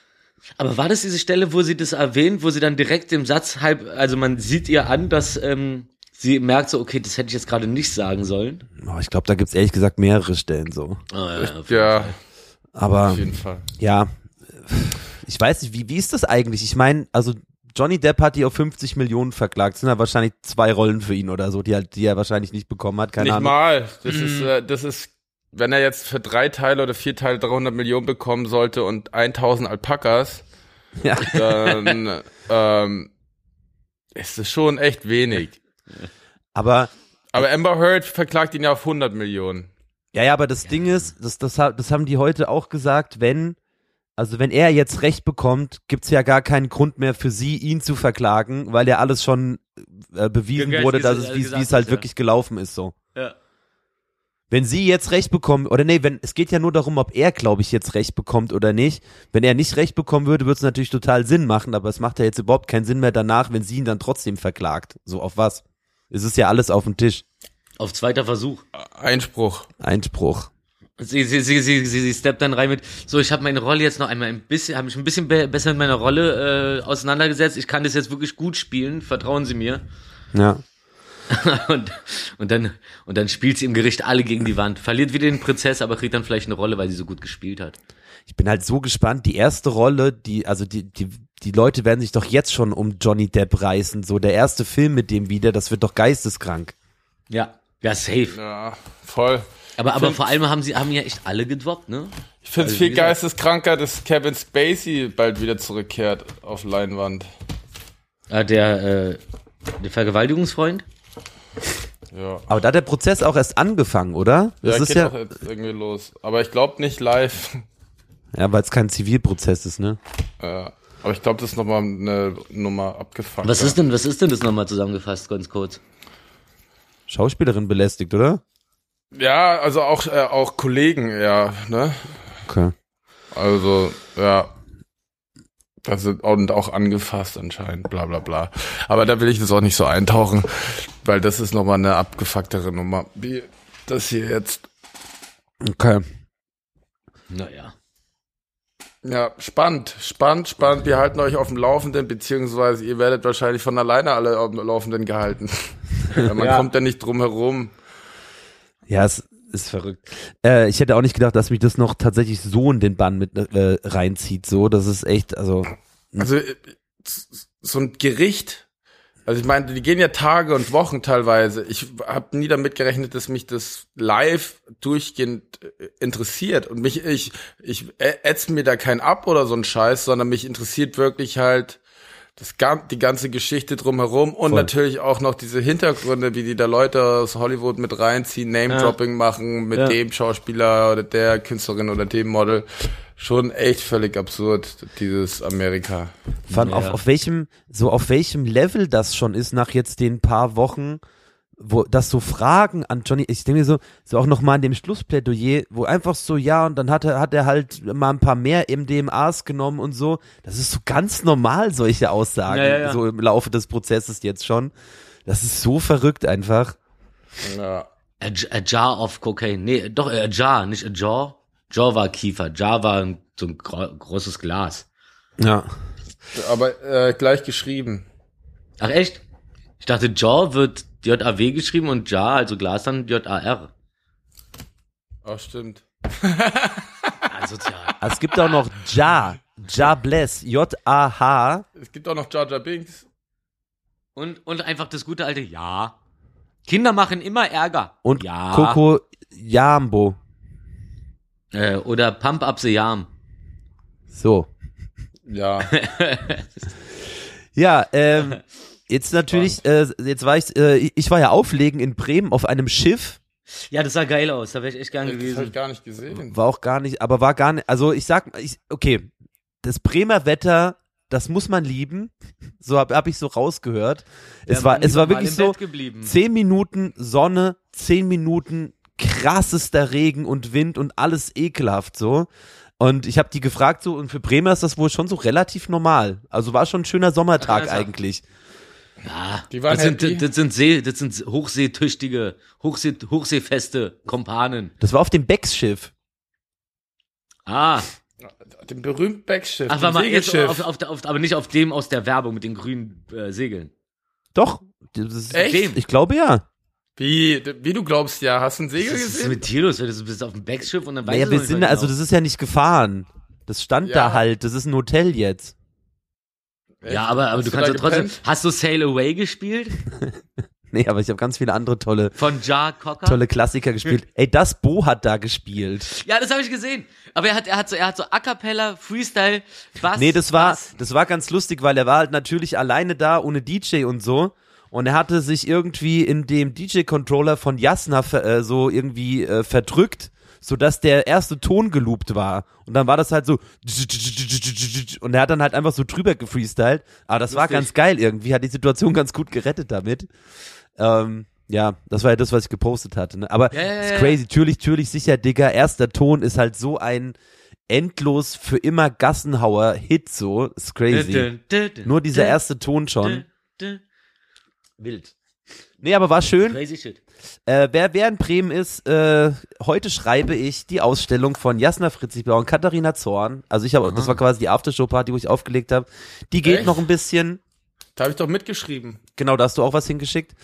Aber war das diese Stelle, wo sie das erwähnt, wo sie dann direkt im Satz halb, also man sieht ihr an, dass ähm, sie merkt so, okay, das hätte ich jetzt gerade nicht sagen sollen. Oh, ich glaube, da gibt's ehrlich gesagt mehrere Stellen so. Oh, ja, ja. Ja, Aber auf jeden Fall. ja, ich weiß nicht, wie, wie ist das eigentlich? Ich meine, also Johnny Depp hat die auf 50 Millionen verklagt. Das sind ja wahrscheinlich zwei Rollen für ihn oder so, die, halt, die er wahrscheinlich nicht bekommen hat. Keine Nicht Ahnung. mal. Das ist, äh, das ist, wenn er jetzt für drei Teile oder vier Teile 300 Millionen bekommen sollte und 1000 Alpakas, <laughs> Ja. dann ähm, ist es schon echt wenig. Aber Aber Amber Heard verklagt ihn ja auf 100 Millionen. Ja, ja, aber das Ding ist, das, das, das haben die heute auch gesagt, wenn, also wenn er jetzt Recht bekommt, gibt's ja gar keinen Grund mehr für sie, ihn zu verklagen, weil ja alles schon äh, bewiesen Ja, wurde, wie dass es es, wie es- es halt ja. wirklich gelaufen ist, so. Ja. Wenn sie jetzt Recht bekommen, oder nee, wenn, es geht ja nur darum, ob er, glaube ich, jetzt Recht bekommt oder nicht. Wenn er nicht Recht bekommen würde, würde es natürlich total Sinn machen, aber es macht ja jetzt überhaupt keinen Sinn mehr danach, wenn sie ihn dann trotzdem verklagt. So, auf was? Es ist ja alles auf dem Tisch. Auf zweiter Versuch. Einspruch. Einspruch. Sie, sie, sie, sie, sie, sie steppt dann rein mit, so, ich habe meine Rolle jetzt noch einmal ein bisschen, habe mich ein bisschen be besser mit meiner Rolle äh, auseinandergesetzt. Ich kann das jetzt wirklich gut spielen, vertrauen Sie mir. Ja. <laughs> und, und dann und dann spielt sie im Gericht alle gegen die Wand, verliert wieder den Prozess, aber kriegt dann vielleicht eine Rolle, weil sie so gut gespielt hat. Ich bin halt so gespannt. Die erste Rolle, die, also die, die, die Leute werden sich doch jetzt schon um Johnny Depp reißen. So der erste Film mit dem wieder, das wird doch geisteskrank. Ja, ja safe. Ja, voll. Aber aber vor allem haben sie haben ja echt alle gedroppt, ne? Ich finde es Also, viel geisteskranker, dass Kevin Spacey bald wieder zurückkehrt auf Leinwand. Äh, der äh, der Vergewaltigungsfreund. Ja. Aber da hat der Prozess auch erst angefangen, oder? Das ja, ist geht ja, doch jetzt irgendwie los. Aber ich glaube nicht live. ja, weil es kein Zivilprozess ist, ne? Ja. Aber ich glaube, das ist nochmal eine Nummer abgefangen. Was ist denn was ist denn das nochmal zusammengefasst, ganz kurz? Schauspielerin belästigt, oder? Ja, also auch, äh, auch Kollegen, ja, ne? Okay. Also, ja. Das sind und auch angefasst anscheinend, bla bla bla. Aber da will ich jetzt auch nicht so eintauchen, weil das ist nochmal eine abgefucktere Nummer. Wie das hier jetzt. Okay. Naja. Ja, spannend, spannend, spannend. Wir halten euch auf dem Laufenden, beziehungsweise ihr werdet wahrscheinlich von alleine alle auf dem Laufenden gehalten. <laughs> Man Ja. kommt ja nicht drum herum. Ja, es ist verrückt. Äh, ich hätte auch nicht gedacht, dass mich das noch tatsächlich so in den Bann mit äh, reinzieht. So, das ist echt, also Also äh, so ein Gericht, also ich meine, die gehen ja Tage und Wochen teilweise. Ich habe nie damit gerechnet, dass mich das live durchgehend äh, interessiert und mich ich ich ä- ätz mir da kein ab oder so ein Scheiß, sondern mich interessiert wirklich halt das gan- die ganze Geschichte drumherum und Voll. natürlich auch noch diese Hintergründe, wie die da Leute aus Hollywood mit reinziehen, Name-Dropping machen mit Ja. dem Schauspieler oder der Künstlerin oder dem Model. Schon echt völlig absurd, dieses Amerika. Vor allem Ja. auf, auf welchem, so auf welchem Level das schon ist nach jetzt den paar Wochen, wo das so Fragen an Johnny, ich denke mir so, so auch nochmal in dem Schlussplädoyer, wo einfach so, ja, und dann hat er, hat er halt mal ein paar mehr MDMAs genommen und so. Das ist so ganz normal, solche Aussagen, Ja, ja, ja. so im Laufe des Prozesses jetzt schon. Das ist so verrückt einfach. Ja. A, a jar of cocaine. Nee, doch, a jar, nicht a jaw. Jaw war Kiefer. Jar war ein- so ein gro großes Glas. Ja. Aber äh, gleich geschrieben. Ach echt? Ich dachte, Jaw wird J-A-W geschrieben und Jar, also Glas, dann J-A-R. Oh, stimmt. Also, tja. Also es gibt auch noch Ja, Ja Bless, J-A-H. Es gibt auch noch Jar Jar Binks. Und, und einfach das gute alte Ja. Kinder machen immer Ärger. Und ja. Coco Jambo. Äh, oder Pump Up the Yam. So. Ja. <laughs> Ja, ähm, <laughs> jetzt natürlich, äh, jetzt war ich, äh, ich war ja auflegen in Bremen auf einem Schiff, Ja, das sah geil aus. Da wäre ich echt gern das habe ich gewesen. gar nicht gesehen. war auch gar nicht, aber war gar nicht, also ich sag, ich, okay, das Bremer Wetter das muss man lieben. <laughs> So habe hab ich so rausgehört. Es Ja, war, man es war wirklich so zehn Minuten Sonne, zehn Minuten krassester Regen und Wind und alles ekelhaft so. Und ich habe die gefragt so und für Bremer ist das wohl schon so relativ normal. Also war schon ein schöner Sommertag ja- eigentlich. Ja, Die waren das, sind, happy. das sind See, das sind hochseetüchtige, Hochsee, hochseefeste Kompanen. Das war auf dem Becks-Schiff. Ah, Dem berühmten Backschiff, ach, dem war mal jetzt Segelschiff. auf, auf, auf, aber nicht auf dem aus der Werbung mit den grünen äh, Segeln. Doch. Das ist, Echt? Dem. Ich glaube ja. Wie, wie du glaubst, ja, hast du ein Segel Was ist gesehen? mit dir los? Du bist auf dem Backschiff und dann weißt Naja, du wir sind, also das ist ja nicht gefahren. Das stand Ja. da halt. Das ist ein Hotel jetzt. Ja, aber, aber du kannst ja trotzdem. gepennt? Hast du Sail Away gespielt? <laughs> Nee, aber ich habe ganz viele andere tolle, Von Jar Cocker? tolle Klassiker gespielt. <laughs> Ey, das Bo hat da gespielt. Ja, das habe ich gesehen. Aber er hat, er hat so, er hat so A cappella, Freestyle, Bass. Nee, das war, Bass. das war ganz lustig, weil er war halt natürlich alleine da, ohne DJ und so. Und er hatte sich irgendwie in dem DJ-Controller von Jasna äh, so irgendwie äh, verdrückt, sodass der erste Ton geloopt war. Und dann war das halt so und er hat dann halt einfach so drüber gefreestylt. Aber das war Lustig. ganz geil irgendwie, hat die Situation ganz gut gerettet damit. Ähm, ja, das war ja das, was ich gepostet hatte. Ne? Aber Ja, ja, ist crazy, natürlich, natürlich sicher, Digga. Erster Ton ist halt so ein endlos für immer Gassenhauer Hit so, ist crazy. Nur dieser erste Ton schon. Wild. Nee, aber war schön. Crazy shit. Äh, wer, wer in Bremen ist, äh, heute schreibe ich die Ausstellung von Jasna Fritzigbauer und Katharina Zorn. Also ich habe, das war quasi die Aftershow-Party, wo ich aufgelegt habe. Die geht Echt? noch ein bisschen. Da habe ich doch mitgeschrieben. Genau, da hast du auch was hingeschickt.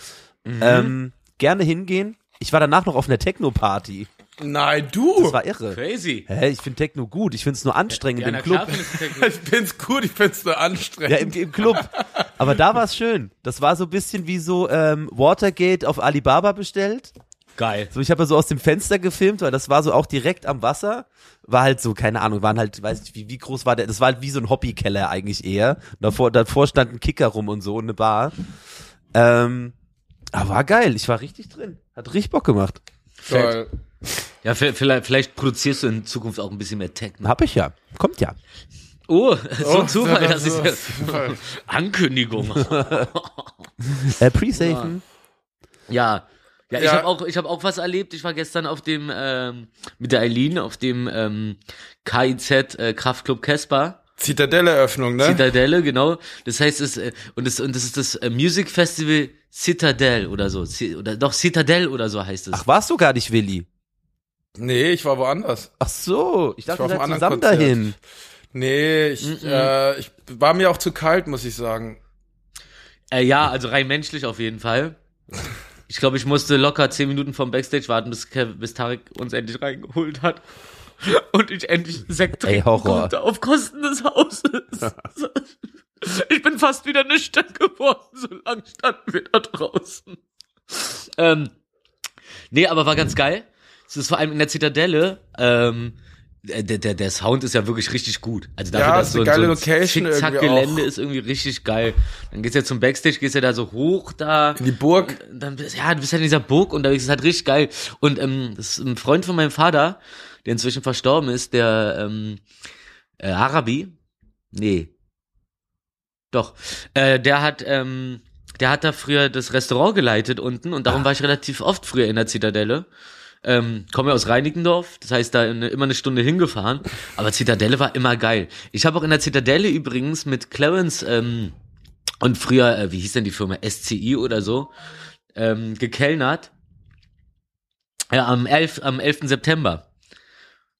Mhm. Ähm, gerne hingehen. Ich war danach noch auf einer Techno-Party. Nein, du! Das war irre. Crazy. Hä, ich finde Techno gut. Ich finde es nur anstrengend Ja, im Club. <laughs> Ich find's gut, ich find's nur anstrengend. Ja, im, im Club. Aber da war es schön. Das war so ein bisschen wie so ähm, Watergate auf Alibaba bestellt. Geil. So, ich habe ja so aus dem Fenster gefilmt, weil das war so auch direkt am Wasser. War halt so, keine Ahnung, waren halt, weiß nicht, wie, wie groß war der? Das war halt wie so ein Hobbykeller eigentlich eher. Davor, davor stand ein Kicker rum und so und eine Bar. Ähm, aber war geil. Ich war richtig drin. Hat richtig Bock gemacht. Toll. Ja, vielleicht, vielleicht produzierst du in Zukunft auch ein bisschen mehr Techno. Hab ich ja. Kommt ja. Oh, <laughs> so ein Oh, Zufall, das das ist ist ja Ankündigung. <laughs> Äh, Pre-Safen. Ja. Ja, ich Ja. habe auch, ich habe auch was erlebt. Ich war gestern auf dem ähm, mit der Eileen auf dem ähm, KIZ äh, Kraftclub Casper. Zitadelleröffnung, ne? Zitadelle, genau. Das heißt, es äh, und das und das ist das äh, Music Festival Citadel oder so, oder doch Citadel oder so heißt es. Ach, warst du gar nicht, Willi? Nee, ich war woanders. Ach so. Ich dachte, war einem seid zusammen Konzert. dahin. Nee, ich, äh, ich war mir auch zu kalt, muss ich sagen. Äh, ja, also rein menschlich auf jeden Fall. <laughs> Ich glaube, ich musste locker zehn Minuten vom Backstage warten, bis, Kev, bis Tarek uns endlich reingeholt hat. <laughs> Und ich endlich Sekt Ey, trinken Horror. konnte auf Kosten des Hauses. <laughs> ich bin fast wieder nüchtern geworden, so lange standen wir da draußen. Ähm, nee, aber war ganz geil. Es ist vor allem in der Zitadelle, ähm, der, der, der Sound ist ja wirklich richtig gut. Also dafür, Ja, dass ist so, eine geile so ein Zickzack-Gelände ist irgendwie richtig geil. Dann gehst du ja zum Backstage, gehst ja da so hoch da. In die Burg. Und dann bist, ja, du bist halt in dieser Burg unterwegs, das ist halt richtig geil. Und ähm, das ist ein Freund von meinem Vater, der inzwischen verstorben ist, der ähm, äh, Arabi. Nee. Doch. Äh, der hat, ähm, der hat da früher das Restaurant geleitet unten und darum war ich relativ oft früher in der Zitadelle. Ähm, komme ja aus Reinickendorf, das heißt da eine, immer eine Stunde hingefahren. Aber Zitadelle war immer geil. Ich habe auch in der Zitadelle übrigens mit Clarence ähm, und früher, äh, wie hieß denn die Firma, SCI oder so, ähm, gekellnert. Ja, am 11, am 11. September.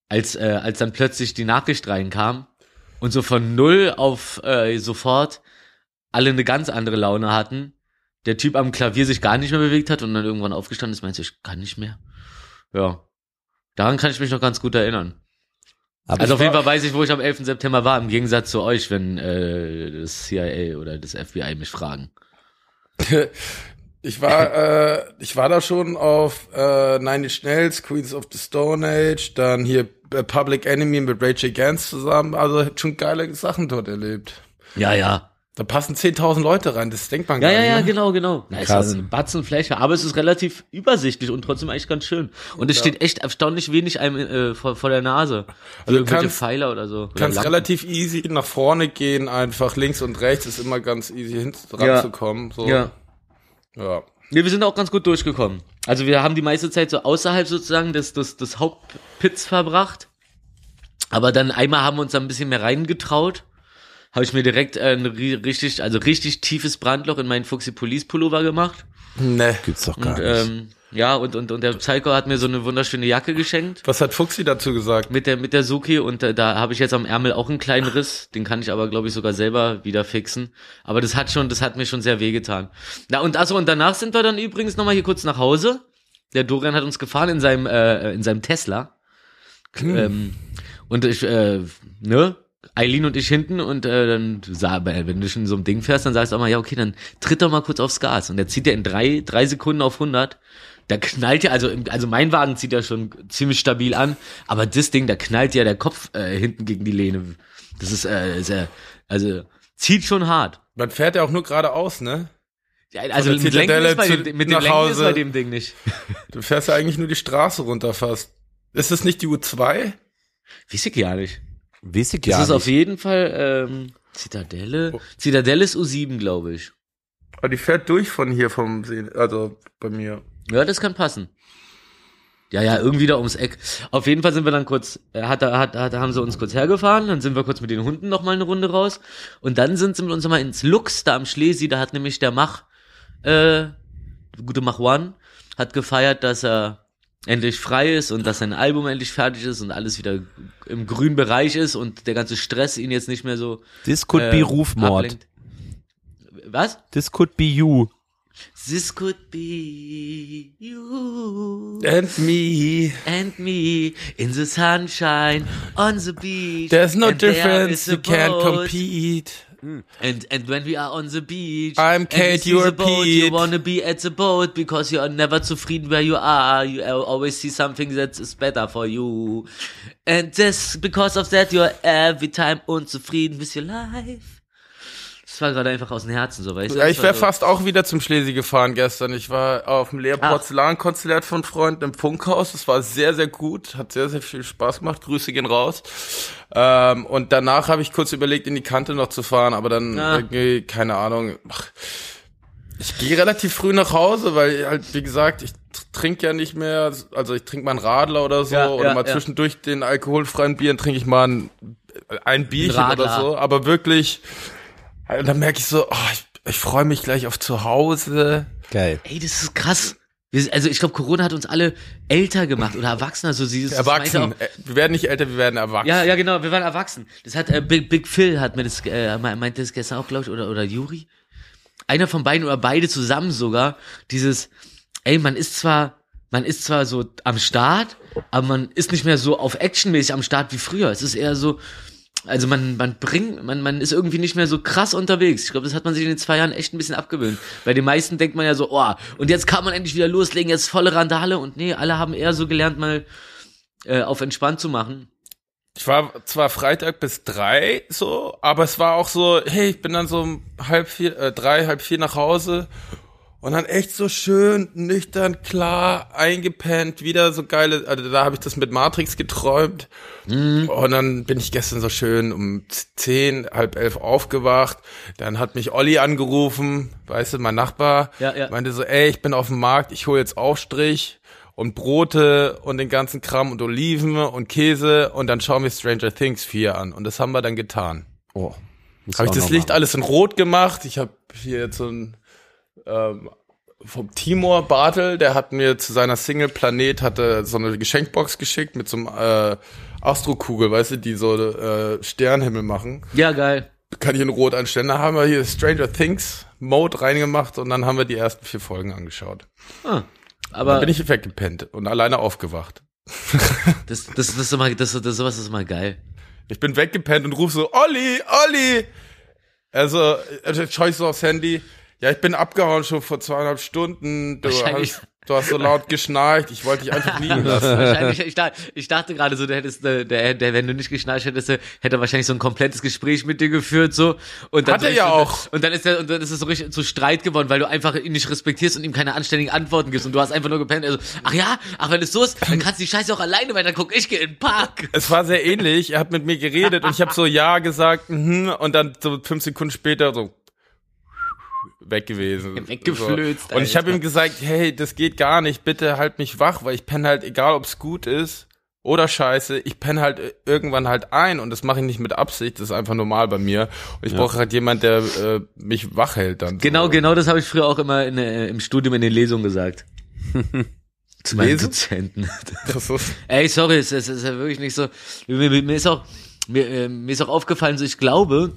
Als, äh, als dann plötzlich die Nachricht reinkam und so von null auf äh, sofort alle eine ganz andere Laune hatten. Der Typ am Klavier sich gar nicht mehr bewegt hat und dann irgendwann aufgestanden ist, meinte ich, kann nicht mehr. Ja. Daran kann ich mich noch ganz gut erinnern. Aber also auf jeden Fall weiß ich, wo ich am 11. September war, im Gegensatz zu euch, wenn äh, das CIA oder das FBI mich fragen. <laughs> Ich war, äh, ich war da schon auf äh, Nine Inch Nails, Queens of the Stone Age, dann hier äh, Public Enemy mit Rachel Gans zusammen. Also schon geile Sachen dort erlebt. Ja, ja. Da passen 10.000 Leute rein, das denkt man Ja, gar ja, nicht. ja, ne? genau, genau. Na, ist Krass. also eine Batzenfläche, aber es ist relativ übersichtlich und trotzdem eigentlich ganz schön. Und es steht echt erstaunlich wenig einem äh, vor, vor der Nase. Also irgendwelche kannst- Pfeiler oder so. Oder kannst Lampen. relativ easy nach vorne gehen, einfach links und rechts ist immer ganz easy hin ranzukommen. So. Ja. ja. Nee, wir sind auch ganz gut durchgekommen. Also wir haben die meiste Zeit so außerhalb sozusagen des, des, des Hauptpits verbracht. Aber dann einmal haben wir uns da ein bisschen mehr reingetraut. Habe ich mir direkt äh, ein ri- richtig, also richtig tiefes Brandloch in meinen Fuxi Police Pullover gemacht. Ne. Gibt's doch gar Und nicht. ähm, ja, und, und, und der Psycho hat mir so eine wunderschöne Jacke geschenkt. Was hat Fuxi dazu gesagt? Mit der, mit der Suki und äh, da habe ich jetzt am Ärmel auch einen kleinen Riss. Den kann ich aber, glaube ich, sogar selber wieder fixen. Aber das hat schon, das hat mir schon sehr wehgetan. Na und also und danach sind wir dann übrigens nochmal hier kurz nach Hause. Der Dorian hat uns gefahren in seinem, äh, in seinem Tesla. Ähm, und ich, äh, ne? Eileen und ich hinten und äh, dann sah, wenn du schon so einem Ding fährst, dann sagst du auch mal, ja okay, dann tritt doch mal kurz aufs Gas. Und der zieht ja in drei, drei Sekunden auf 100. Da knallt ja, also, also mein Wagen zieht ja schon ziemlich stabil an, aber das Ding, da knallt ja der Kopf äh, hinten gegen die Lehne. Das ist, äh, sehr, also zieht schon hart. Man fährt ja auch nur geradeaus, ne? Ja, also mit, Lenken ist bei zu- mit dem Lenken ist bei dem Ding nicht. <laughs> Du fährst ja eigentlich nur die Straße runter fast. Ist es nicht die U2? Weiß ich ja nicht. Weiß ich Das ist auf nicht. jeden Fall ähm, Zitadelle. Zitadelle ist U7, glaube ich. Aber die fährt durch von hier vom See, also bei mir. Ja, das kann passen. Ja, ja, irgendwie da ums Eck. Auf jeden Fall sind wir dann kurz, äh, hat, hat, hat, haben sie uns kurz hergefahren, dann sind wir kurz mit den Hunden noch mal eine Runde raus und dann sind sie mit uns noch mal ins Lux da am Schlesi, da hat nämlich der Mach, äh, gute Mach One, hat gefeiert, dass er endlich frei ist und dass sein Album endlich fertig ist und alles wieder im grünen Bereich ist und der ganze Stress ihn jetzt nicht mehr so This could äh, be Rufmord. ablenkt. Was? This could be you. This could be you. And me. and me in the sunshine on the beach. There's no and there difference, a you can't boat. Compete. And and when we are on the beach, I'm Kate, You you're boat, You wanna be at the boat because you are never zufrieden where you are. You always see something that is better for you, and this because of that you're every time unzufrieden with your life. Das war gerade einfach aus dem Herzen so, weißt du? Ja, ich wäre so- fast auch wieder zum Schlesi gefahren gestern. Ich war auf dem Ach. Porzellan-Konzert von Freunden im Funkhaus. Das war sehr, sehr gut. Hat sehr, sehr viel Spaß gemacht. Grüße gehen raus. Ähm, und danach habe ich kurz überlegt, in die Kante noch zu fahren, aber dann Ah. irgendwie, keine Ahnung. Ach, ich gehe relativ früh nach Hause, weil halt, wie gesagt, ich trinke ja nicht mehr, also ich trinke mal einen Radler oder so, Ja, oder ja, mal ja. zwischendurch den alkoholfreien Bieren trinke ich mal ein, ein Bierchen oder Radler. so, aber wirklich, und dann merke ich so, oh, ich, ich freue mich gleich auf zu Hause. Geil. Ey, das ist krass. Wir, also ich glaube, Corona hat uns alle älter gemacht oder erwachsener. So sie, das Erwachsen. meinte Äh, Wir werden nicht älter, wir werden erwachsen. Auch, ja, ja, genau. Wir waren erwachsen. Das hat äh, Big, Big Phil hat mir das äh, me- meinte das gestern auch, glaube ich, oder oder Juri. Einer von beiden oder beide zusammen sogar. Dieses, ey, man ist zwar, man ist zwar so am Start, aber man ist nicht mehr so auf actionmäßig am Start wie früher. Es ist eher so. Also man, man bringt, man, man ist irgendwie nicht mehr so krass unterwegs. Ich glaube, das hat man sich in den zwei Jahren echt ein bisschen abgewöhnt. Bei den meisten denkt man ja so, oh, und jetzt kann man endlich wieder loslegen, jetzt volle Randale. Und nee, alle haben eher so gelernt, mal äh, auf entspannt zu machen. Ich war zwar Freitag bis drei so, aber es war auch so, hey, ich bin dann so um halb vier, äh, drei, halb vier nach Hause und dann echt so schön, nüchtern, klar, eingepennt, wieder so geile, also da habe ich das mit Matrix geträumt und dann bin ich gestern so schön um zehn, halb elf aufgewacht, dann hat mich Olli angerufen, weißt du, mein Nachbar, Ja, ja. meinte so, ey, ich bin auf dem Markt, ich hole jetzt Aufstrich und Brote und den ganzen Kram und Oliven und Käse und dann schauen wir Stranger Things 4 an. Und das haben wir dann getan. Oh. Habe ich das Licht machen. alles in Rot gemacht. Ich habe hier jetzt so ein ähm, vom Timor Bartel, der hat mir zu seiner Single Planet hatte so eine Geschenkbox geschickt mit so einem äh, Astrokugel, weißt du, die so äh, Sternhimmel machen. Ja, geil. Kann ich in Rot einstellen. Da haben wir hier Stranger Things Mode reingemacht und dann haben wir die ersten vier Folgen angeschaut. Ah, Dann aber bin ich weggepennt und alleine aufgewacht. <laughs> das, das, das ist immer, das, das, sowas ist immer geil. Ich bin weggepennt und rufe so, Olli, Olli! Also, also schaue ich so aufs Handy. Ja, ich bin abgehauen schon vor zweieinhalb Stunden. Du hast, Du hast so laut geschnarcht, ich wollte dich einfach liegen <laughs> lassen. Wahrscheinlich, ich, dachte, ich dachte gerade so, du hättest, äh, der, der, wenn du nicht geschnarcht hättest, äh, hätte er wahrscheinlich so ein komplettes Gespräch mit dir geführt, so. Und dann Hat er so- ja auch. Und dann ist er, und dann ist es so richtig zu Streit geworden, weil du einfach ihn nicht respektierst und ihm keine anständigen Antworten gibst und du hast einfach nur gepennt. Also, ach ja, ach wenn es so ist, dann kannst du die Scheiße auch alleine weiter gucken. Ich gehe in den Park. Es war sehr ähnlich, er hat mit mir geredet und ich habe so Ja gesagt mhm, und dann so fünf Sekunden später so weg gewesen. Weggeflözt, So. Und ich habe ihm gesagt, hey, das geht gar nicht, bitte halt mich wach, weil ich penne halt, egal ob's gut ist oder scheiße, ich penne halt irgendwann halt ein und das mache ich nicht mit Absicht, das ist einfach normal bei mir. Und ich brauche halt jemand, der äh, mich wach hält dann. Genau, so. genau das habe ich früher auch immer in, äh, im Studium in den Lesungen gesagt. <laughs> Zu meinen Lesen? Dozenten. <laughs> Ey, sorry, es, es ist ja wirklich nicht so. Mir, mir, mir ist auch mir, äh, mir ist auch aufgefallen, so ich glaube,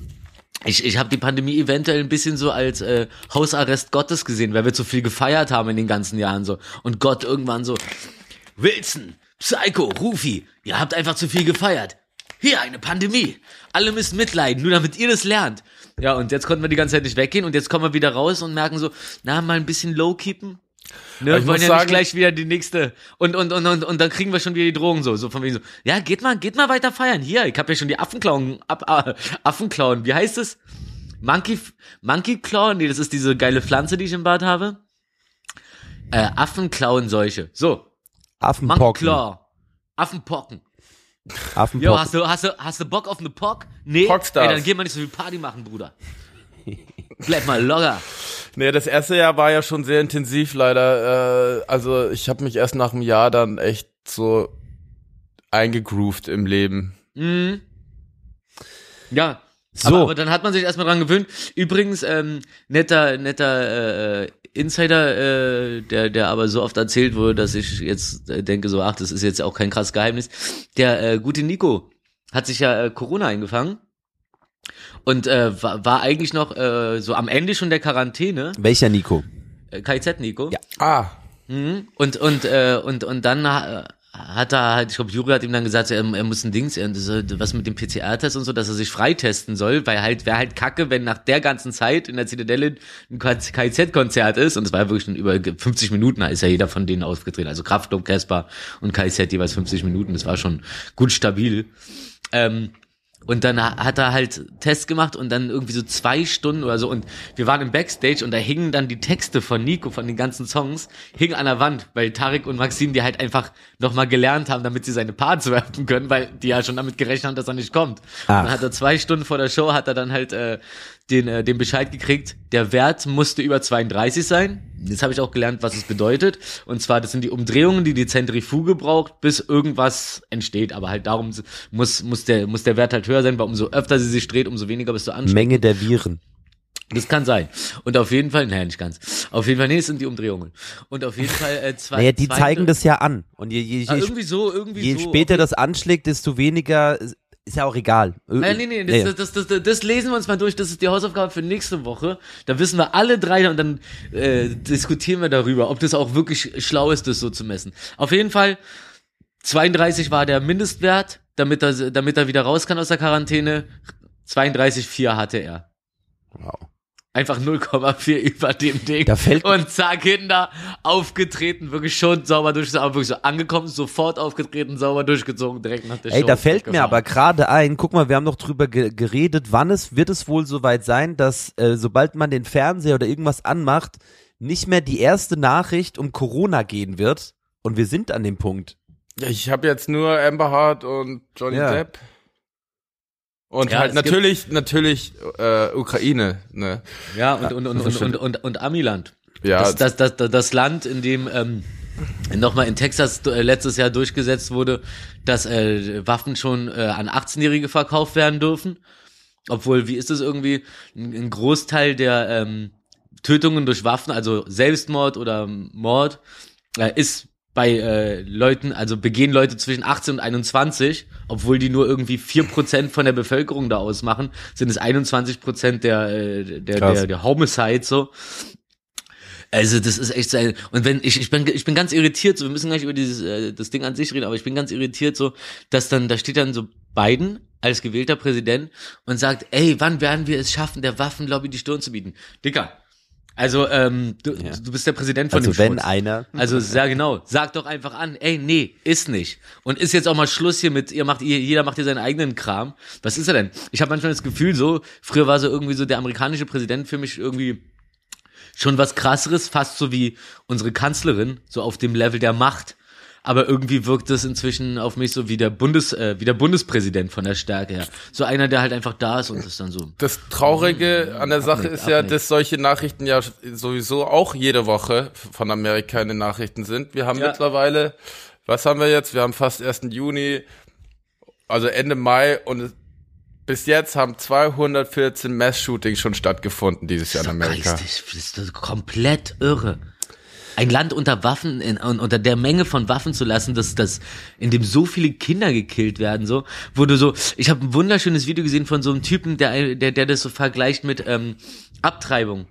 ich, ich habe die Pandemie eventuell ein bisschen so als äh, Hausarrest Gottes gesehen, weil wir zu viel gefeiert haben in den ganzen Jahren so und Gott irgendwann so Wilson, Psycho, Rufi, ihr habt einfach zu viel gefeiert. Hier eine Pandemie. Alle müssen mitleiden, nur damit ihr das lernt. Ja, und jetzt konnten wir die ganze Zeit nicht weggehen und jetzt kommen wir wieder raus und merken so, na, mal ein bisschen low keepen. Ne, wir ich wollen ja sagen- nicht gleich wieder die nächste und und und und und dann kriegen wir schon wieder die Drohung so so von wegen so ja geht mal geht mal weiter feiern hier ich habe ja schon die Affenklauen ab, äh, Affenklauen wie heißt es Monkey Monkey Claw nee das ist diese geile Pflanze die ich im Bad habe äh, Affenklauenseuche so Monkey Affenpocken. Claw Affenpocken Affenpocken. Jo, hast du, hast du, hast du Bock auf eine Pock? Nee, Pockstars. ey, dann geh mal nicht so viel Party machen, Bruder. Bleib mal locker. Nee, das erste Jahr war ja schon sehr intensiv leider. Äh, also ich habe mich erst nach einem Jahr dann echt so eingegroovt im Leben. Mhm. Ja. So. Aber, aber dann hat man sich erstmal dran gewöhnt. Übrigens, ähm, netter, netter äh, Insider, äh, der, der aber so oft erzählt wurde, dass ich jetzt äh, denke, so, ach, das ist jetzt auch kein krasses Geheimnis. Der äh, gute Nico hat sich ja äh, Corona eingefangen und äh, war, war eigentlich noch äh, so am Ende schon der Quarantäne. Welcher Nico? Äh, KZ Nico. Ja. Ah, Mhm. Und und äh, und und dann äh, hat er halt, ich glaube, Juri hat ihm dann gesagt, er, er muss ein Dings, er, was mit dem PCR-Test und so, dass er sich freitesten soll, weil halt wäre halt Kacke, wenn nach der ganzen Zeit in der Zitadelle ein KZ-Konzert ist und es war ja wirklich schon über 50 Minuten, da ist ja jeder von denen aufgetreten, also Kraftklub, Casper und KZ jeweils 50 Minuten, das war schon gut stabil. Ähm, und dann ha- hat er halt Test gemacht und dann irgendwie so zwei Stunden oder so. Und wir waren im Backstage und da hingen dann die Texte von Nico, von den ganzen Songs, hingen an der Wand, weil Tarek und Maxim die halt einfach nochmal gelernt haben, damit sie seine Parts <laughs> werfen können, weil die ja schon damit gerechnet haben, dass er nicht kommt. Ach. Dann hat er zwei Stunden vor der Show, hat er dann halt äh, den, äh, den Bescheid gekriegt, der Wert musste über 32 sein. Jetzt habe ich auch gelernt, was es bedeutet. Und zwar, das sind die Umdrehungen, die die Zentrifuge braucht, bis irgendwas entsteht. Aber halt darum muss, muss, der, muss der Wert halt höher sein, weil umso öfter sie sich dreht, umso weniger bist du ansteckend. Menge der Viren. Das kann sein. Und auf jeden Fall, naja, nicht ganz. Auf jeden Fall, nee, es sind die Umdrehungen. Und auf jeden Fall äh, zwei. Naja, die zweite- zeigen das ja an. Und je, je, Ah, je, irgendwie so, irgendwie je so. später das anschlägt, desto weniger ist ja auch egal. Nee, nee, das, das, das, das, das lesen wir uns mal durch. Das ist die Hausaufgabe für nächste Woche. Da wissen wir alle drei und dann äh, diskutieren wir darüber, ob das auch wirklich schlau ist, das so zu messen. Auf jeden Fall, 32 war der Mindestwert, damit er, damit er wieder raus kann aus der Quarantäne. 32,4 hatte er. Wow. Einfach 0,4 über dem Ding. Da fällt- und zack, Kinder, aufgetreten, wirklich schon sauber durchgezogen, aber wirklich so angekommen, sofort aufgetreten, sauber durchgezogen, direkt nach der Ey, Show. da fällt mir aber gerade ein, guck mal, wir haben noch drüber ge geredet, wann es wird es wohl soweit sein, dass äh, sobald man den Fernseher oder irgendwas anmacht, nicht mehr die erste Nachricht um Corona gehen wird. Und wir sind an dem Punkt. ja, ich habe jetzt nur Amber Hart und Johnny Ja. Depp. Und Ja, halt natürlich, natürlich äh, Ukraine, ne? Ja, und, und, und, und, und, und, und Amiland. Ja, Das, das, das, das, Land, in dem ähm, nochmal in Texas äh, letztes Jahr durchgesetzt wurde, dass äh, Waffen schon äh, an 18-Jährige verkauft werden dürfen. Obwohl, wie ist es irgendwie, ein, ein Großteil der ähm, Tötungen durch Waffen, also Selbstmord oder Mord, äh, ist bei äh, Leuten, also begehen Leute zwischen 18 und 21, obwohl die nur irgendwie 4% von der Bevölkerung da ausmachen, sind es 21% der, äh, der, Krass. der, der Homicides so. Also das ist echt so ein, und wenn ich ich bin ich bin ganz irritiert, so wir müssen gleich über dieses äh, das Ding an sich reden, aber ich bin ganz irritiert so, dass dann da steht dann so Biden als gewählter Präsident und sagt, ey, wann werden wir es schaffen, der Waffenlobby die Stirn zu bieten? Dicker, Also, ähm, du, Ja. du bist der Präsident von Also dem wenn Schmutz. einer. Also sehr genau, sag doch einfach an, ey, nee, ist nicht. Und ist jetzt auch mal Schluss hier mit, ihr macht, ihr, jeder macht hier seinen eigenen Kram. Was ist er denn? Ich habe manchmal das Gefühl so, früher war so irgendwie so der amerikanische Präsident für mich irgendwie schon was krasseres, fast so wie unsere Kanzlerin, so auf dem Level der Macht. Aber irgendwie wirkt es inzwischen auf mich so wie der Bundes, äh, wie der Bundespräsident von der Stärke her. So einer, der halt einfach da ist und ist dann so. Das Traurige an der Sache nicht, ist ja, abnickt. dass solche Nachrichten ja sowieso auch jede Woche von Amerika in den Nachrichten sind. Wir haben Ja. mittlerweile, was haben wir jetzt? Wir haben fast 1. Juni, also Ende Mai und bis jetzt haben 214 Mass-Shootings schon stattgefunden dieses Jahr in Amerika. Das ist doch komplett irre. Ein Land unter Waffen, in, un- unter der Menge von Waffen zu lassen, dass das, in dem so viele Kinder gekillt werden, so, wo du so, ich habe ein wunderschönes Video gesehen von so einem Typen, der, der, der das so vergleicht mit ähm, Abtreibung.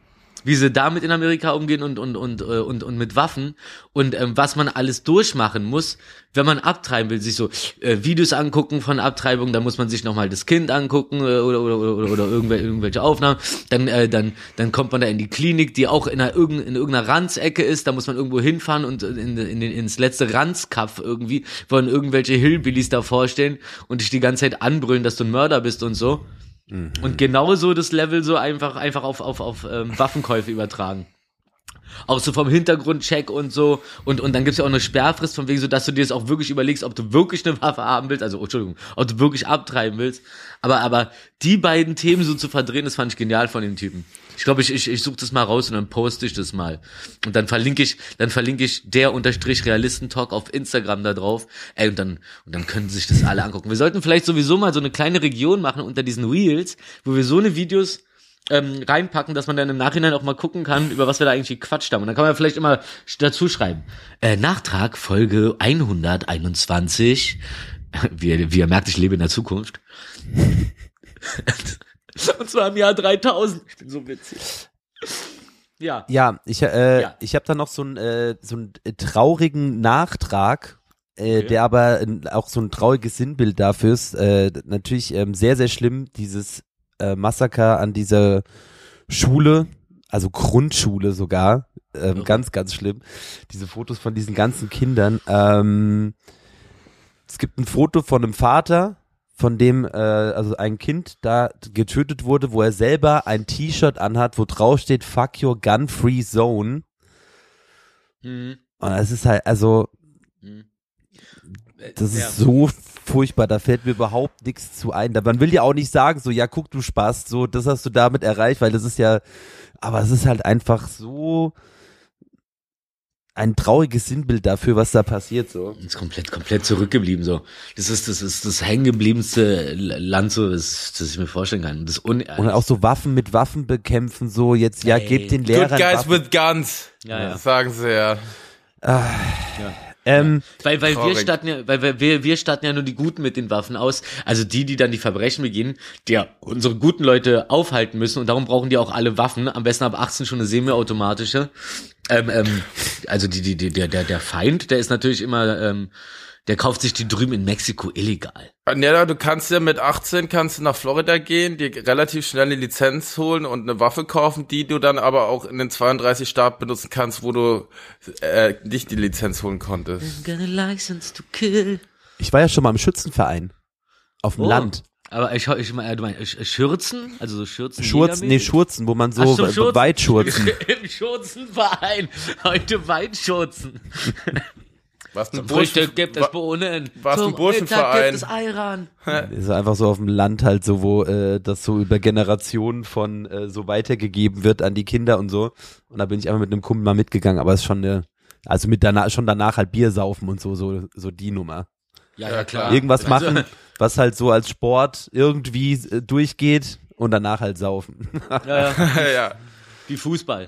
Wie sie damit in Amerika umgehen und, und, und, äh, und, und mit Waffen. Und ähm, was man alles durchmachen muss, wenn man abtreiben will, sich so äh, Videos angucken von Abtreibung, dann muss man sich nochmal das Kind angucken äh, oder, oder, oder, oder irgendwelche, irgendwelche Aufnahmen, dann, äh, dann, dann kommt man da in die Klinik, die auch in, einer, in irgendeiner Ranzecke ist, da muss man irgendwo hinfahren und in, in, den, ins letzte Ranzkaff irgendwie, wollen irgendwelche Hillbillies da vorstellen und dich die ganze Zeit anbrüllen, dass du ein Mörder bist und so. Und genauso das Level so einfach, einfach auf, auf, auf ähm, Waffenkäufe übertragen. Auch so vom Hintergrundcheck und so. Und, und dann gibt's ja auch eine Sperrfrist, von wegen so, dass du dir das auch wirklich überlegst, ob du wirklich eine Waffe haben willst, also, Entschuldigung, ob du wirklich abtreiben willst. Aber, aber die beiden Themen so zu verdrehen, das fand ich genial von den Typen. Ich glaube, ich, ich, ich suche das mal raus und dann poste ich das mal. Und dann verlinke ich, dann verlinke ich der unterstrich Realistentalk auf Instagram da drauf. Ey, und dann, und dann können sich das alle angucken. Wir sollten vielleicht sowieso mal so eine kleine Region machen unter diesen Reels, wo wir so eine Videos ähm, reinpacken, dass man dann im Nachhinein auch mal gucken kann, über was wir da eigentlich gequatscht haben. Und dann kann man vielleicht immer dazu schreiben. Äh, Nachtrag, Folge 121. Wie, wie ihr merkt, ich lebe in der Zukunft. <laughs> <laughs> Und zwar im Jahr 3000. Ich bin so witzig. Ja. Ja, ich, äh, Ja. ich habe da noch so einen äh, so einen äh, traurigen Nachtrag, äh, Okay. der aber äh, auch so ein trauriges Sinnbild dafür ist. Äh, natürlich ähm, sehr, sehr schlimm, dieses äh, Massaker an dieser Schule, also Grundschule sogar. Ähm, Ja. Ganz, ganz schlimm. Diese Fotos von diesen ganzen Kindern. Ähm, es gibt ein Foto von einem Vater, von dem äh, also ein Kind da getötet wurde, wo er selber ein T-Shirt anhat, wo drauf steht Fuck your gun free zone. Mhm. Und es ist halt also Mhm. das ist Ja. so furchtbar, da fällt mir überhaupt nichts zu ein. Da man will ja auch nicht sagen so ja, guck du Spaß, so das hast du damit erreicht, weil das ist ja aber es ist halt einfach so ein trauriges Sinnbild dafür, was da passiert so. ist komplett, komplett zurückgeblieben, so. Das ist, das ist das hängengebliebenste Land, so, das, das ich mir vorstellen kann. Das un Und auch so Waffen mit Waffen bekämpfen, so jetzt, ja, Ey, gebt den Good Lehrern guys Waffen. with guns. Ja, ja. Das sagen sie ja. Ähm, Weil, weil wir statten ja, weil wir, wir, wir statten ja nur die Guten mit den Waffen aus. Also die, die dann die Verbrechen begehen, die ja unsere guten Leute aufhalten müssen und darum brauchen die auch alle Waffen. Am besten ab 18 schon eine semiautomatische. Ähm, ähm, also die, die, die, der, der, der Feind, der ist natürlich immer, ähm, der kauft sich die drüben in Mexiko illegal. Ja, du kannst ja mit 18 kannst du nach Florida gehen, dir relativ schnell eine Lizenz holen und eine Waffe kaufen, die du dann aber auch in den 32 Staaten benutzen kannst, wo du äh, nicht die Lizenz holen konntest. Got a license to kill. ich war ja schon mal im Schützenverein. Auf dem Oh. Land. Aber ich, ich meine, du meinst äh, Schürzen? Also so Schürzen? Schurzen, nee, Schurzen, wo man so Ach, we- Schurzen. Weitschurzen. <laughs> Im Schurzenverein. Heute Weitschurzen. <laughs> Was ein Frühstück gibt es Bohnen. was ein Zum Burschenverein. gibt es Ayran. ist einfach so auf dem Land halt so, wo äh, das so über Generationen von äh, so weitergegeben wird an die Kinder und so. Und da bin ich einfach mit einem Kumpel mal mitgegangen, aber es ist schon eine, also mit danach, schon danach halt Bier saufen und so, so, so die Nummer. Ja, Ja, ja, klar. Irgendwas Also- machen, was halt so als Sport irgendwie äh, durchgeht und danach halt saufen. Ja, ja. <laughs> ja. Wie Fußball.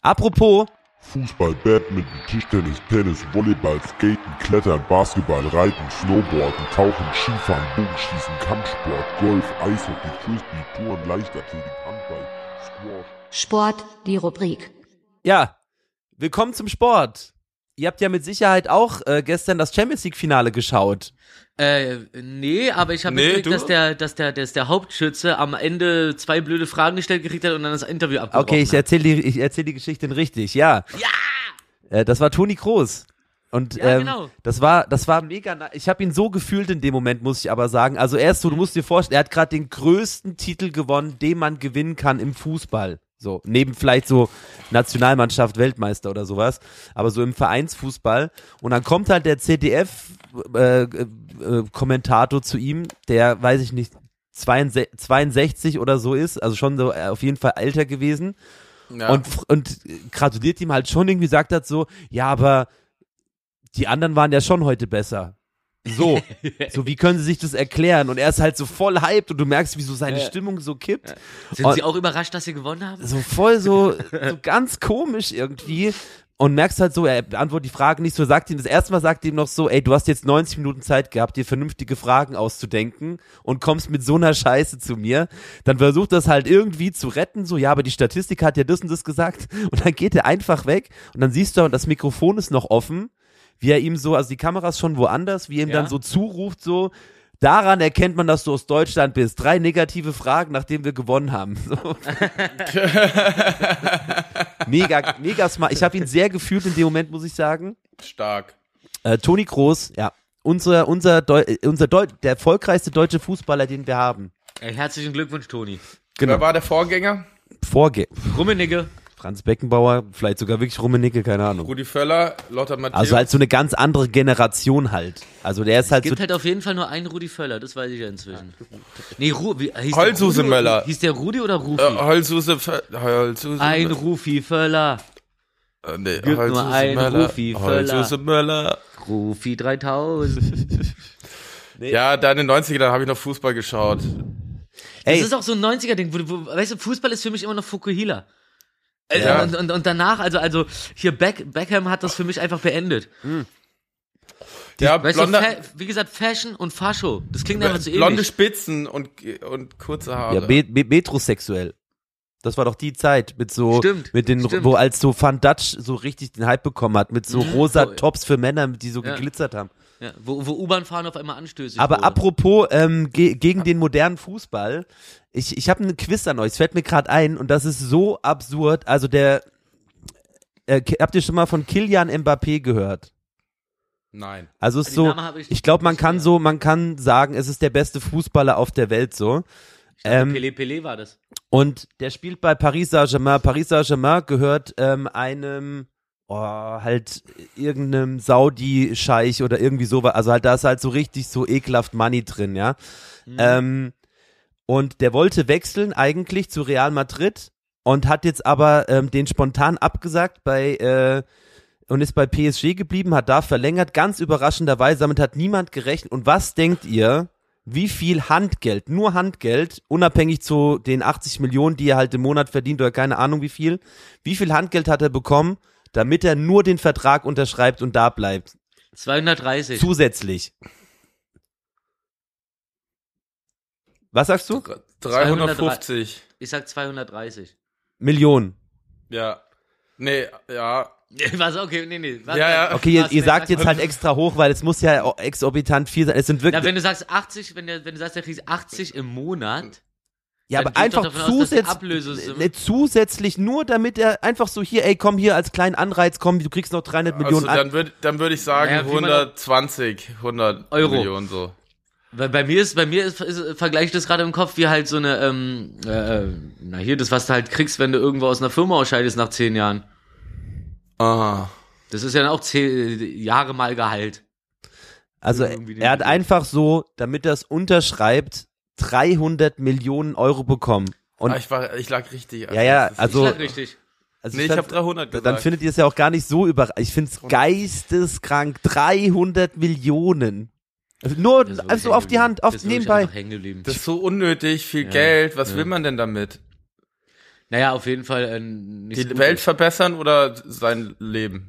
Apropos, Fußball, Badminton, Tischtennis, Tennis, Volleyball, Skaten, Klettern, Basketball, Reiten, Snowboarden, Tauchen, Skifahren, Bogenschießen, Kampfsport, Golf, Eishockey, Frisbee, Touren, Leichtathletik, Handball, Squash. Sport, die Rubrik. ja, willkommen zum Sport. ihr habt ja mit Sicherheit auch äh, gestern das Champions League Finale geschaut. Äh, nee, aber ich habe Nee, mitgekriegt, dass der, dass der, dass der Hauptschütze am Ende zwei blöde Fragen gestellt gekriegt hat und dann das Interview abgebrochen Okay, ich hat. erzähle die, ich erzähl die Geschichte richtig, ja. Ja! Äh, das war Toni Kroos. Und Ja, ähm, genau. das war, das war mega. na- Ich habe ihn so gefühlt in dem Moment, muss ich aber sagen. Also er ist so, du musst dir vorstellen, er hat gerade den größten Titel gewonnen, den man gewinnen kann im Fußball. So neben vielleicht so Nationalmannschaft, Weltmeister oder sowas, aber so im Vereinsfußball. Und dann kommt halt der CDF äh, äh, äh, Kommentator zu ihm, der weiß ich nicht 62, 62 oder so ist, also schon so äh, auf jeden Fall älter gewesen Ja. und, und gratuliert ihm halt schon irgendwie, sagt hat so, ja, aber die anderen waren ja schon heute besser. So, <laughs> so wie können sie sich das erklären? Und er ist halt so voll hyped und du merkst, wie so seine Ja. Stimmung so kippt. Sind Und- Sie auch überrascht, dass Sie gewonnen haben? So voll so, <laughs> so ganz komisch irgendwie. Und merkst halt so, er beantwortet die Fragen nicht so, sagt ihm, das erste Mal sagt ihm noch so, ey, du hast jetzt 90 Minuten Zeit gehabt, dir vernünftige Fragen auszudenken und kommst mit so einer Scheiße zu mir. Dann versucht das halt irgendwie zu retten, so, ja, aber die Statistik hat ja das und das gesagt. Und dann geht er einfach weg und dann siehst du, das Mikrofon ist noch offen, wie er ihm so, also die Kamera ist schon woanders, wie er ihm Ja. dann so zuruft, so, daran erkennt man, dass du aus Deutschland bist. Drei negative Fragen, nachdem wir gewonnen haben. So. <laughs> mega, mega smart. Ich habe ihn sehr gefühlt in dem Moment, muss ich sagen. Stark. Äh, Toni Kroos, ja, unser, unser, Deu äh, unser Deu der erfolgreichste deutsche Fußballer, den wir haben. Herzlichen Glückwunsch, Toni. Genau. Wer war der Vorgänger? Vorge Rummenigge. Franz Beckenbauer, vielleicht sogar wirklich Rummenigge, keine Ahnung. Rudi Völler, Lothar Matthäus. Also halt so eine ganz andere Generation halt. Also der ist halt so, Gibt halt auf jeden Fall nur einen Rudi Völler, das weiß ich ja inzwischen. Nee, Ru wie, hieß der Rudi- Möller. Hieß der Rudi oder Rufi? äh, Holzhuse, Vö- Holzhuse ein Rufi Völler. äh, nee, gibt nur Holzhuse einen Möller. Rufi Völler. Holzhuse Möller. Rufi 3000. <laughs> Ja, da in den 90ern habe ich noch Fußball geschaut. Das ey, ist auch so ein 90er-Ding, wo, wo, weißt du, Fußball ist für mich immer noch Fukuhila. Äh, Ja. Und, und, und danach, also, also hier Beck, Beckham hat das für mich einfach beendet. ja, Weißt blonde, du, wie gesagt, Fashion und Fascho. Das klingt einfach so blonde ähnlich. Spitzen und, und kurze Haare. ja, be be metrosexuell. Das war doch die Zeit mit so, Stimmt, mit den, stimmt. wo als so Van Dutch so richtig den Hype bekommen hat, mit so rosa Voll. Tops für Männer, die so Ja. geglitzert haben. Ja, wo wo U-Bahn-Fahren auf einmal anstößig Aber wurde. apropos ähm, ge gegen den modernen Fußball, ich, ich habe einen Quiz an euch, es fällt mir gerade ein und das ist so absurd. Also der, äh, habt ihr schon mal von Kilian Mbappé gehört? Nein. Also es ist so, ich ich glaube, man kann so, man kann sagen, es ist der beste Fußballer auf der Welt so. Ähm, Pelé Pelé war das. Und der spielt bei Paris Saint-Germain. Paris Saint-Germain gehört ähm, einem, oh, halt irgendeinem Saudi-Scheich oder irgendwie sowas. Also halt, da ist halt so richtig so ekelhaft Money drin, ja. Ähm, und der wollte wechseln eigentlich zu Real Madrid und hat jetzt aber ähm, den spontan abgesagt bei äh, und ist bei PSG geblieben, hat da verlängert, ganz überraschenderweise, damit hat niemand gerechnet. Und was denkt ihr, wie viel Handgeld, nur Handgeld, unabhängig zu den 80 Millionen, die er halt im Monat verdient oder keine Ahnung wie viel, wie viel Handgeld hat er bekommen, damit er nur den Vertrag unterschreibt und da bleibt? 230. Zusätzlich. Was sagst du? 350. ich sag 230. Millionen. Ja. Nee, ja. Was? Okay, nee, nee. Was, Ja, ja. Okay, ihr, was, ihr sagt jetzt halt extra hoch, weil es muss ja exorbitant viel sein. Es sind Na, wirklich, wenn du sagst 80, wenn, der, wenn du sagst, der kriegt 80 im Monat, ja, dann aber einfach aus, zusätzlich, Ablösesumme- ne, zusätzlich nur, damit er einfach so hier, ey, komm hier als kleinen Anreiz, komm, du kriegst noch 300 Also Millionen an. dann würde dann würd ich sagen Naja, wie man 120, 100 Euro. Millionen so. Weil bei mir ist, bei mir ist, ist vergleiche ich das gerade im Kopf wie halt so eine, ähm, äh, na hier, das, was du halt kriegst, wenn du irgendwo aus einer Firma ausscheidest nach zehn Jahren. Aha. Das ist ja dann auch zehn Jahre mal Gehalt. Also er hat einfach so, damit er es unterschreibt, 300 Millionen Euro bekommen. Und ah, ich, war, ich lag richtig. Ja, ja, das ist- also- ich lag richtig. also Nee, ich fand- habe 300 gesagt. dann findet ihr es ja auch gar nicht so überraschend. Ich finde es geisteskrank. 300 Millionen. Also nur wirklich also auf die Hand, auf Das nebenbei. das ist so unnötig, viel Ja, Geld. Was ja. will man denn damit? Naja, auf jeden Fall äh, nicht Die so. Welt verbessern oder sein Leben?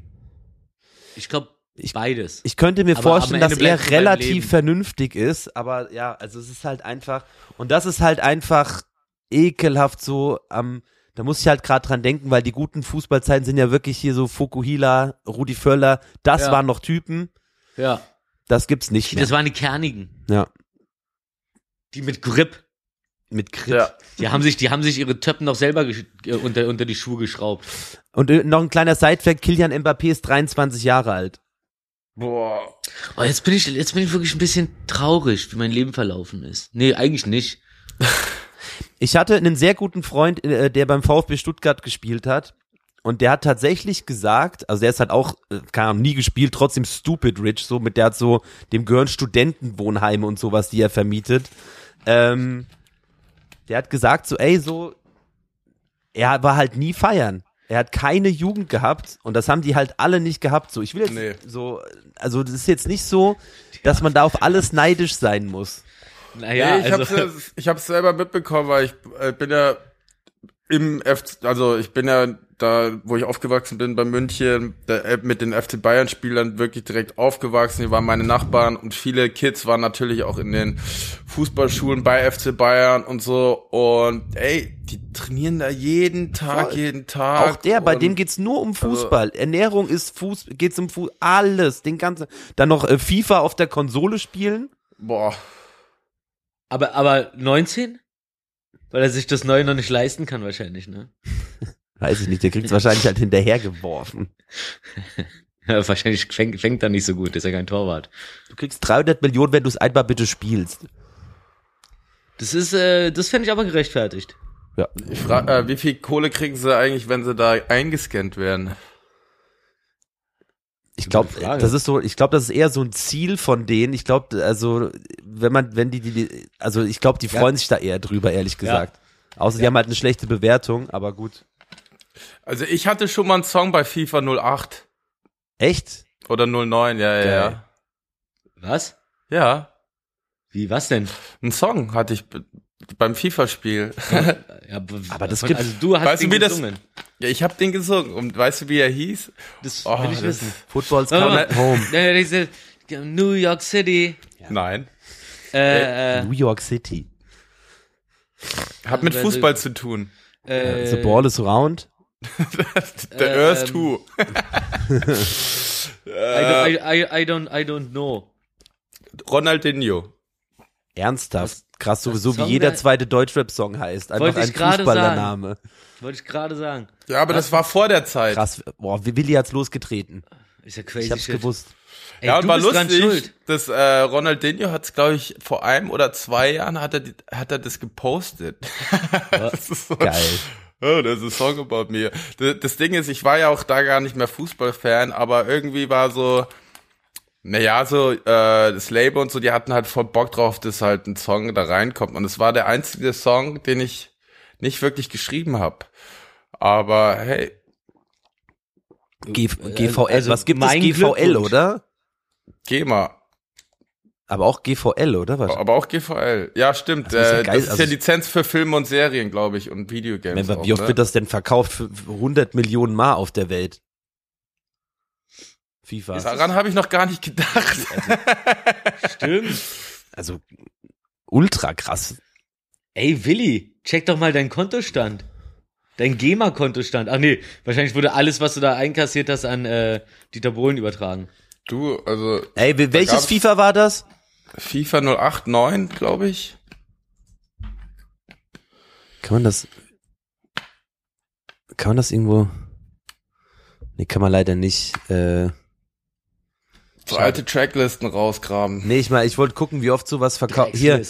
Ich glaube, beides. Ich könnte mir Aber vorstellen, dass er relativ vernünftig ist, aber ja, also es ist halt einfach, und das ist halt einfach ekelhaft so am, da muss ich halt gerade dran denken, weil die guten Fußballzeiten sind ja wirklich hier so Fukuhila, Rudi Völler, das Ja. waren noch Typen, Ja. das gibt's nicht mehr. Das waren die Kernigen. ja, Die mit Grip. mit Grip. Ja. Die haben sich, die haben sich ihre Töppen noch selber äh, unter, unter die Schuhe geschraubt. Und äh, noch ein kleiner Sidefact, Kilian Mbappé ist 23 Jahre alt. Boah. Oh, jetzt bin ich, jetzt bin ich wirklich ein bisschen traurig, wie mein Leben verlaufen ist. Nee, eigentlich nicht. <laughs> Ich hatte einen sehr guten Freund, äh, der beim VfB Stuttgart gespielt hat. Und der hat tatsächlich gesagt, also der ist halt auch, äh, keine Ahnung, nie gespielt, trotzdem stupid rich, so mit der hat so, dem gehören Studentenwohnheime und sowas, die er vermietet. Ähm, der hat gesagt so, ey, so, er war halt nie feiern. Er hat keine Jugend gehabt und das haben die halt alle nicht gehabt. So, ich will jetzt Nee. so, also das ist jetzt nicht so, dass man da auf alles neidisch sein muss. Naja, nee, ich also, hab's, ich hab's selber mitbekommen, weil ich äh, bin ja im F, also ich bin ja da, wo ich aufgewachsen bin, bei München, der, äh, mit den FC Bayern Spielern wirklich direkt aufgewachsen. Die waren meine Nachbarn und viele Kids waren natürlich auch in den Fußballschulen bei FC Bayern und so. Und ey, die trainieren da jeden Tag, Voll. jeden Tag. Auch der, bei dem geht's nur um Fußball. Ernährung ist Fuß, geht's um Fuß, alles, den ganzen. Dann noch äh, FIFA auf der Konsole spielen. Boah. aber, aber 19? Weil er sich das Neue noch nicht leisten kann, wahrscheinlich, ne? Weiß ich nicht, der kriegt's wahrscheinlich halt hinterhergeworfen. <laughs> Ja, wahrscheinlich fängt, fängt er nicht so gut, ist ja kein Torwart. Du kriegst 300 Millionen, wenn du es einmal bitte spielst. Das ist, äh, das fände ich aber gerechtfertigt. Ja. Ich frage, äh, wie viel Kohle kriegen sie eigentlich, wenn sie da eingescannt werden? Ich glaube, das ist so, ich glaube, das ist eher so ein Ziel von denen. Ich glaube, also, wenn man, wenn die, die also ich glaube, die Ja. freuen sich da eher drüber, ehrlich gesagt. Außer die haben halt eine schlechte Bewertung, aber gut. Also ich hatte schon mal einen Song bei FIFA 08 Echt? oder 09, ja, ja, ja. Was? Ja, Wie, was denn? einen Song hatte ich be- beim FIFA-Spiel. Ja, <laughs> Aber das gibt- also du hast Weißt du, den wie das- gesungen. ja, ich habe den gesungen und weißt du, wie er hieß? Das Oh, will ich das- wissen. Football's coming mal. home. Ja, New York City. Nein. Äh, äh, New York City. Hat mit Fußball zu tun. äh, The ball is round. Der ähm, Earth <laughs> 2. I, don't, I, I, I, don't, I don't know. Ronaldinho. Ernsthaft. Krass, sowieso wie jeder der- zweite Deutschrap-Song heißt. Einfach ein Fußballername. Wollte ich gerade sagen. Ja, aber das war vor der Zeit. Krass. Boah, wie Willi hat's losgetreten. Ist ja crazy Ich hab's shit. gewusst. Ey, ja, und du war lustig, schuld. dass äh, Ronaldinho hat glaube ich, vor einem oder zwei Jahren hat er, hat er das gepostet. <laughs> das ist so, Geil. Oh, das ist a Song about me. Das, das Ding ist, ich war ja auch da gar nicht mehr Fußballfan, aber irgendwie war so, naja, so äh, das Label und so, die hatten halt voll Bock drauf, dass halt ein Song da reinkommt. Und es war der einzige Song, den ich nicht wirklich geschrieben habe. Aber hey, G GVL, also was gibt es? GVL, oder? geh mal. Aber auch GVL, oder? Was? Aber auch GVL. Ja, stimmt. Das ist ja äh, geil, das ist also ja Lizenz für Filme und Serien, glaube ich, und Videogames. Wie auch, oft ne? wird das denn verkauft? Für für 100 Millionen Mal auf der Welt. FIFA. Daran habe ich noch gar nicht gedacht. Stimmt. Also ultra krass. Ey, Willi, check doch mal deinen Kontostand. Dein GEMA-Kontostand. Ach nee, wahrscheinlich wurde alles, was du da einkassiert hast, an äh, Dieter Bohlen übertragen. Du, also Ey, wel- welches FIFA war das? FIFA 08, 9, glaube ich. Kann man das kann man das irgendwo Nee, kann man leider nicht äh So alte Tracklisten rausgraben. Nee, ich mal, ich wollte gucken, wie oft sowas verkauft. Hier.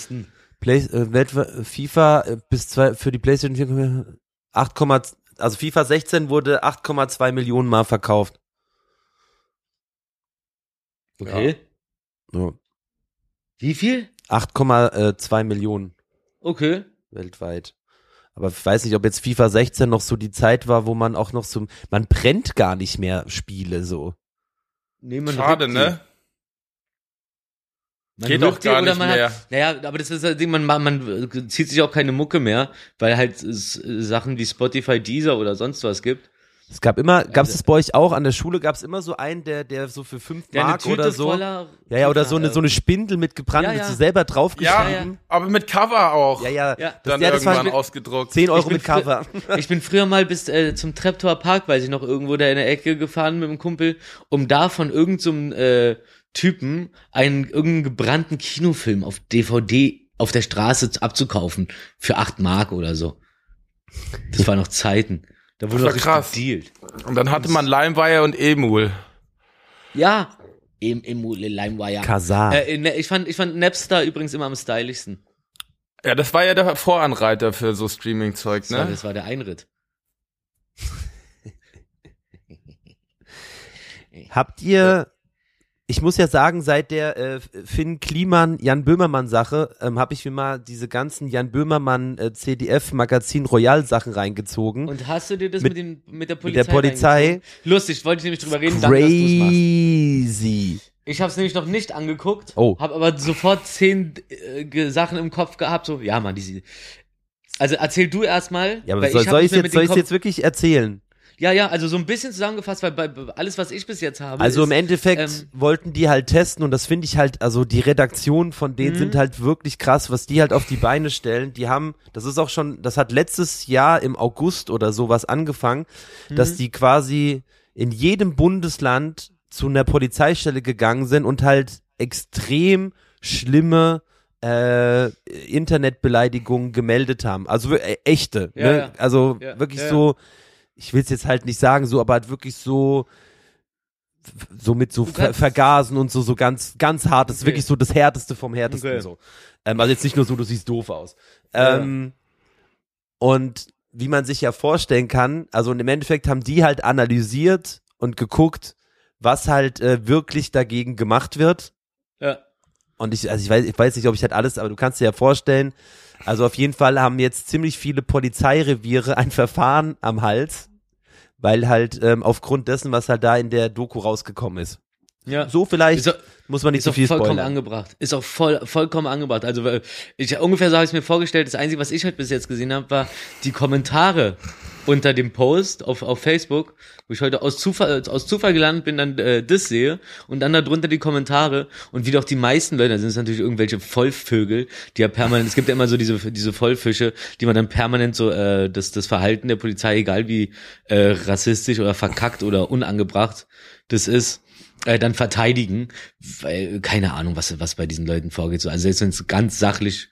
Play, äh, Welt, FIFA äh, bis zwei, für die PlayStation 4 8, also FIFA 16 wurde 8,2 Millionen Mal verkauft. Okay. Ja. Wie viel? 8,2 Millionen Okay. weltweit. Aber ich weiß nicht, ob jetzt FIFA 16 noch so die Zeit war, wo man auch noch so, man brennt gar nicht mehr Spiele so. Nee, man Schade, ne? Man Geht die gar oder nicht man mehr. Hat, naja, aber das ist das Ding, man, man, man zieht sich auch keine Mucke mehr, weil halt es Sachen wie Spotify, Deezer oder sonst was gibt. Es gab immer, gab es das bei euch auch an der Schule, gab es immer so einen, der, der so für fünf Der eine Mark Tüte oder so. voller- Ja, ja, oder so eine, äh, so eine Spindel mit gebrannt, Ja, mit ja. so selber Ja, draufgeschrieben. aber mit Cover auch. Ja, ja, Ja. das, Dann ja, das war irgendwann ausgedruckt. 10 Ich Euro mit Cover. <laughs> Ich bin früher mal bis äh, zum Treptower Park, weiß ich noch, irgendwo da in der Ecke gefahren mit dem Kumpel, um da von irgendeinem äh, Typen einen irgendeinen gebrannten Kinofilm auf DVD auf der Straße abzukaufen für 8 Mark oder so. Das war noch Zeiten. Da wurde war noch richtig krass. gedealt. Und dann hatte man Limewire und Emul. Ja. Im, im Limewire. Kazar. Äh, ne, ich fand, ich fand Napster übrigens immer am stylischsten. Ja, das war ja der Voranreiter für so Streaming-Zeug, Das, war, ne? das war der Einritt. Habt ihr, ich muss ja sagen, seit der äh, Finn Kliman, Jan Böhmermann Sache, ähm, habe ich mir mal diese ganzen Jan Böhmermann äh, CDF Magazin Royal Sachen reingezogen. Und hast du dir das Mit- mit, den, mit der mit Polizei der Polizei. Lustig, wollte ich nämlich drüber reden, danke. Crazy. Ich habe es nämlich noch nicht angeguckt, Oh. habe aber sofort zehn äh, Sachen im Kopf gehabt, so, ja Mann, diese... Also erzähl du erstmal. Ja, aber weil soll, soll ich mir jetzt, mit soll Kopf- jetzt wirklich erzählen? Ja, ja, also so ein bisschen zusammengefasst, weil bei alles, was ich bis jetzt habe, Also ist, im Endeffekt ähm, wollten die halt testen und das finde ich halt, also die Redaktion von denen Mhm. sind halt wirklich krass, was die halt auf die Beine stellen. Die haben, das ist auch schon, das hat letztes Jahr im August oder sowas angefangen, Mhm. dass die quasi in jedem Bundesland zu einer Polizeistelle gegangen sind und halt extrem schlimme äh, Internetbeleidigungen gemeldet haben. Also äh, echte, Ja, ne? ja. Also Ja, wirklich so, ich will es jetzt halt nicht sagen, so, aber halt wirklich so so mit so Ver Vergasen und so, so ganz, ganz hart. Das ist Okay. wirklich so das Härteste vom Härtesten Okay. so. Ähm, also jetzt nicht nur so, du siehst doof aus. Ja. Ähm, und wie man sich ja vorstellen kann, also im Endeffekt haben die halt analysiert und geguckt, was halt äh, wirklich dagegen gemacht wird. ja. Und ich, also ich weiß, ich weiß nicht, ob ich halt alles, aber du kannst dir ja vorstellen, also auf jeden Fall haben jetzt ziemlich viele Polizeireviere ein <laughs> Verfahren am Hals, weil halt ähm, aufgrund dessen, was halt da in der Doku rausgekommen ist. Ja. So vielleicht auch- muss man nicht ist so auch viel vollkommen spoilern. angebracht. Ist auch voll, vollkommen angebracht. Also ich ungefähr so habe ich es mir vorgestellt. Das Einzige, was ich halt bis jetzt gesehen habe, war die Kommentare unter dem Post auf, auf Facebook, wo ich heute aus Zufall, aus Zufall gelandet bin, dann äh, das sehe und dann darunter die Kommentare und wie doch die meisten Leute, da sind es natürlich irgendwelche Vollvögel, die ja permanent, es gibt ja immer so diese, diese Vollfische, die man dann permanent so äh, das, das Verhalten der Polizei, egal wie äh, rassistisch oder verkackt oder unangebracht das ist, äh, dann verteidigen, weil keine Ahnung, was was bei diesen Leuten vorgeht. So, also selbst wenn es ganz sachlich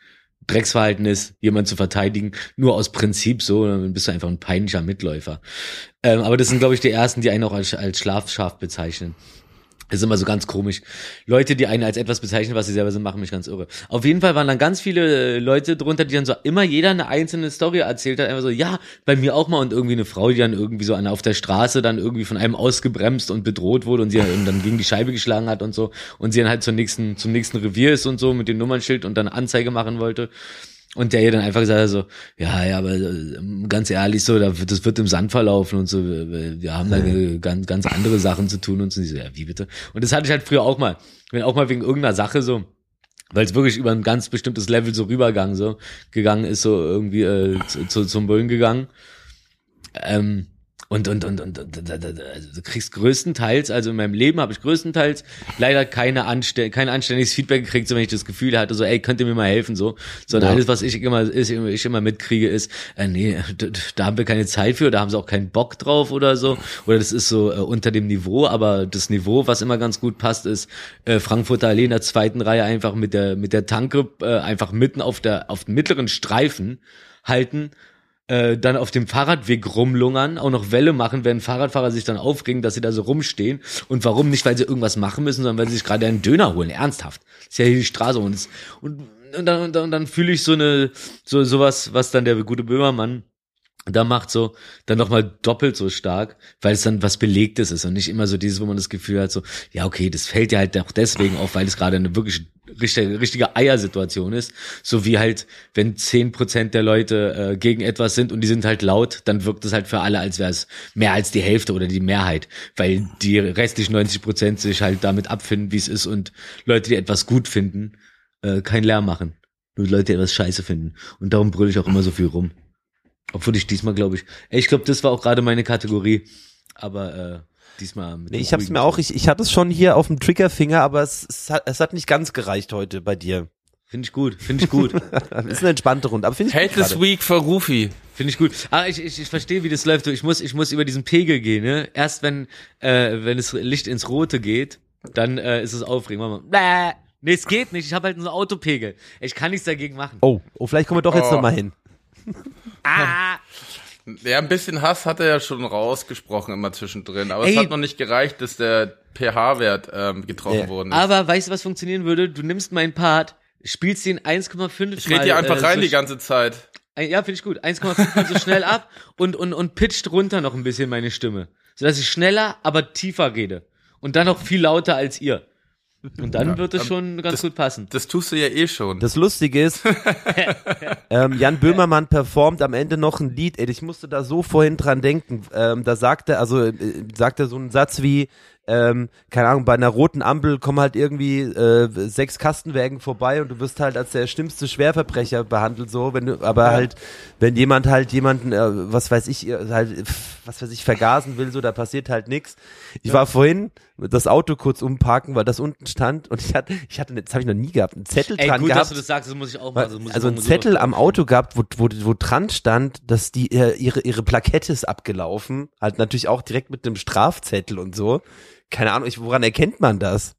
Drecksverhalten ist, jemand zu verteidigen, nur aus Prinzip so, dann bist du einfach ein peinlicher Mitläufer. Ähm, aber das sind, glaube ich, die ersten, die einen auch als, als Schlafschaf bezeichnen. Das ist immer so ganz komisch. Leute, die einen als etwas bezeichnen, was sie selber sind, machen mich ganz irre. Auf jeden Fall waren dann ganz viele äh, Leute drunter, die dann so immer jeder eine einzelne Story erzählt hat. Einfach so, ja, bei mir auch mal und irgendwie eine Frau, die dann irgendwie so auf der Straße dann irgendwie von einem ausgebremst und bedroht wurde und sie dann, dann gegen die Scheibe geschlagen hat und so. Und sie dann halt zur nächsten, zum nächsten Revier ist und so mit dem Nummernschild und dann Anzeige machen wollte. Und der ihr dann einfach gesagt hat so, ja, ja, aber äh, ganz ehrlich so, das wird im Sand verlaufen und so, wir, haben da äh, ganz, ganz andere Sachen zu tun und so, ja, wie bitte? Und das hatte ich halt früher auch mal. Wenn auch mal wegen irgendeiner Sache so, weil es wirklich über ein ganz bestimmtes Level so rübergegangen so gegangen ist, so irgendwie äh, zu, zu, zum Bullen gegangen. Ähm, und, und, und, und, und also du kriegst größtenteils, also in meinem Leben habe ich größtenteils leider keine anstell kein anständiges Feedback gekriegt, so wenn ich das Gefühl hatte, so, ey, könnt ihr mir mal helfen, so. Sondern Ja. alles, was ich immer, ist, ich immer mitkriege, ist, äh, nee, da haben wir keine Zeit für, da haben sie auch keinen Bock drauf oder so. Oder das ist so äh, unter dem Niveau, aber das Niveau, was immer ganz gut passt, ist äh, Frankfurter Allee in der zweiten Reihe einfach mit der, mit der Tanke äh, einfach mitten auf der, auf dem mittleren Streifen halten äh, dann auf dem Fahrradweg rumlungern, auch noch Welle machen, während Fahrradfahrer sich dann aufregen, dass sie da so rumstehen. Und warum nicht, weil sie irgendwas machen müssen, sondern weil sie sich gerade einen Döner holen. Ernsthaft. ist ja hier die Straße und, und, und dann, und dann, und dann fühle ich so eine, so sowas, was dann der gute Böhmermann da macht so dann nochmal doppelt so stark, weil es dann was Belegtes ist und nicht immer so dieses, wo man das Gefühl hat, so, ja, okay, das fällt dir halt auch deswegen auf, weil es gerade eine wirklich richtige, richtige Eiersituation ist. So wie halt, wenn zehn Prozent der Leute äh, gegen etwas sind und die sind halt laut, dann wirkt es halt für alle, als wäre es mehr als die Hälfte oder die Mehrheit, weil die restlichen 90 Prozent sich halt damit abfinden, wie es ist und Leute, die etwas gut finden, äh, keinen Lärm machen. Nur Leute, die etwas scheiße finden. Und darum brülle ich auch immer so viel rum. Obwohl ich diesmal glaube ich, ey, ich glaube, das war auch gerade meine Kategorie. Aber äh, diesmal mit Nee, ich hab's ruhigen mir auch, ich, ich hatte es schon hier auf dem Triggerfinger, aber es, es, hat, es hat nicht ganz gereicht heute bei dir. Finde ich gut, finde ich gut, <laughs> ist eine entspannte Runde, aber finde ich Hate gut this week für Rufi. finde ich gut. Aber ich, ich, ich verstehe, wie das läuft. Ich muss, ich muss über diesen Pegel gehen. Ne? Erst wenn, äh, wenn das Licht ins Rote geht, dann äh, ist es aufregend. Mach mal, Bäh. Nee, es geht nicht. Ich habe halt einen Autopegel. Ich kann nichts dagegen machen. Oh, oh, vielleicht kommen wir doch jetzt Oh. noch mal hin. Ah. Ja, ein bisschen Hass hat er ja schon rausgesprochen immer zwischendrin, aber Ey. es hat noch nicht gereicht, dass der pH-Wert ähm, getroffen Ja. worden ist. Aber weißt du, was funktionieren würde? Du nimmst meinen Part, spielst den 1,5 ich rede hier einfach äh, rein so die ganze Zeit. Ja, finde ich gut. 1,5 mal so schnell ab und, und, und pitcht runter noch ein bisschen meine Stimme. Sodass ich schneller, aber tiefer rede. Und dann noch viel lauter als ihr. Und dann wird es schon ganz gut passen. Das tust du ja eh schon. Das Lustige ist, <laughs> ähm, Jan Böhmermann performt am Ende noch ein Lied. Ey, ich musste da so vorhin dran denken. Ähm, da sagt er, also äh, sagt er so einen Satz wie, ähm, keine Ahnung, bei einer roten Ampel kommen halt irgendwie äh, sechs Kastenwägen vorbei und du wirst halt als der schlimmste Schwerverbrecher behandelt, so, wenn du, aber halt, wenn jemand halt jemanden, äh, was weiß ich, äh, halt, was weiß ich, vergasen will, so, da passiert halt nix. Ich war vorhin das Auto kurz umparken, weil das unten stand und ich hatte, ich hatte, das habe ich noch nie gehabt, einen Zettel Ey, dran gut, gehabt. dass du das sagst, das muss ich auch mal. Also, muss ich also mal ein so Zettel am Auto gehabt, wo, wo, wo dran stand, dass die äh, ihre ihre Plakette ist abgelaufen, halt natürlich auch direkt mit einem Strafzettel und so. Keine Ahnung, ich, woran erkennt man das?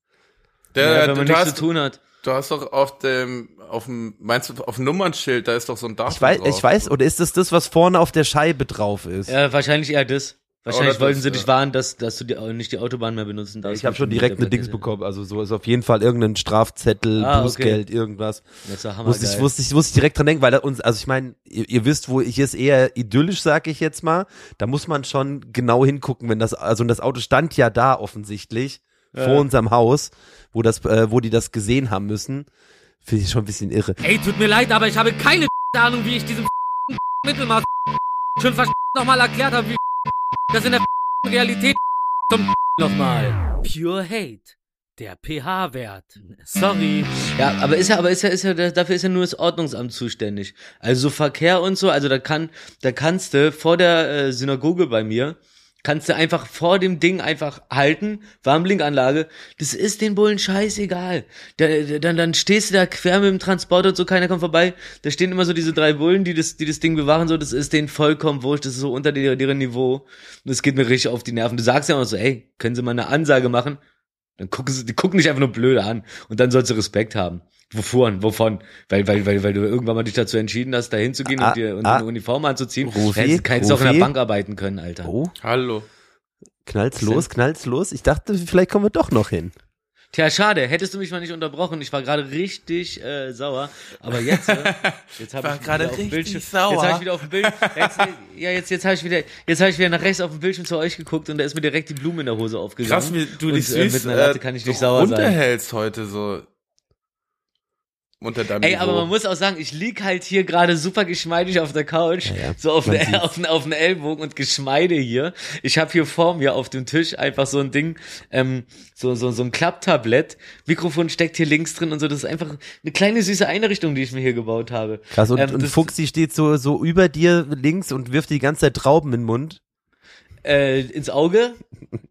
Der, Ja, wenn man du, nichts hast, zu tun hat. du hast doch auf dem, auf dem, meinst du, auf dem Nummernschild, da ist doch so ein Datum Ich weiß, drauf. ich weiß, oder ist das das, was vorne auf der Scheibe drauf ist? Ja, wahrscheinlich eher das. Wahrscheinlich wollten das, sie ja. dich warnen, dass, dass du die, nicht die Autobahn mehr benutzen darfst. ich habe schon direkt eine Dings bekommen, also so ist auf jeden Fall irgendein Strafzettel, Ah, okay. Bußgeld, irgendwas. Das ja Wusste ich, wusste ich, wusste ich direkt dran denken, weil da uns, also ich meine, ihr, ihr wisst, wo ich ist eher idyllisch, sag ich jetzt mal. Da muss man schon genau hingucken, wenn das, also und das Auto stand ja da offensichtlich vor unserem Haus, wo das, äh, wo die das gesehen haben müssen. Finde ich schon ein bisschen irre. Ey, tut mir leid, aber ich habe keine Ahnung, wie ich diesem Mittelmaß schon nochmal erklärt habe, wie das in der Realität zum nochmal. Pure Hate. Der pH-Wert. Sorry. Ja, aber ist ja, aber ist ja, ist ja, dafür ist ja nur das Ordnungsamt zuständig. Also so Verkehr und so, also da kann, da kannst du vor der äh, Synagoge bei mir, kannst du einfach vor dem Ding einfach halten, Warmblinkanlage, das ist den Bullen scheißegal. Da, da, dann, dann stehst du da quer mit dem Transporter und so, keiner kommt vorbei. Da stehen immer so diese drei Bullen, die das, die das Ding bewachen, so, das ist denen vollkommen wurscht, das ist so unter deren, Niveau. Und das geht mir richtig auf die Nerven. Du sagst ja auch so, ey, können Sie mal eine Ansage machen? Dann gucken sie, die gucken dich einfach nur blöde an. Und dann sollst du Respekt haben. Wovon? Wovon? Weil, weil, weil, weil du irgendwann mal dich dazu entschieden hast, da hinzugehen Ah, und dir und ah. eine Uniform anzuziehen. Rufi, Hättest- Kannst du auch in der Rufi. Bank arbeiten können, Alter. Oh, Hallo. knallt's los, knallt's los. Ich dachte, vielleicht kommen wir doch noch hin. Tja, schade. Hättest du mich mal nicht unterbrochen. Ich war gerade richtig äh, sauer. Aber jetzt, äh, <laughs> jetzt habe War ich gerade wieder auf dem richtig Bildschirm. sauer. Jetzt habe ich wieder auf dem Bild. Jetzt, ja, jetzt, jetzt habe ich wieder, jetzt habe ich wieder nach rechts auf dem Bildschirm zu euch geguckt und da ist mir direkt die Blume in der Hose aufgegangen. Krass, wie du und, dich äh, süß mit einer Latte kann ich nicht sauer sein. runterhältst heute so. Unter deinem Ey, Niveau. aber man muss auch sagen, ich lieg halt hier gerade super geschmeidig auf der Couch, Ja, ja. so auf, sieht's. auf, <laughs> ne, auf den Ellbogen und geschmeide hier. Ich habe hier vor mir auf dem Tisch einfach so ein Ding, ähm, so, so, so ein Klapptablett. Mikrofon steckt hier links drin und so. Das ist einfach eine kleine süße Einrichtung, die ich mir hier gebaut habe. Krass, und, Ähm, und Fuchsi steht so, so über dir links und wirft die ganze Zeit Trauben in den Mund. Äh, ins Auge.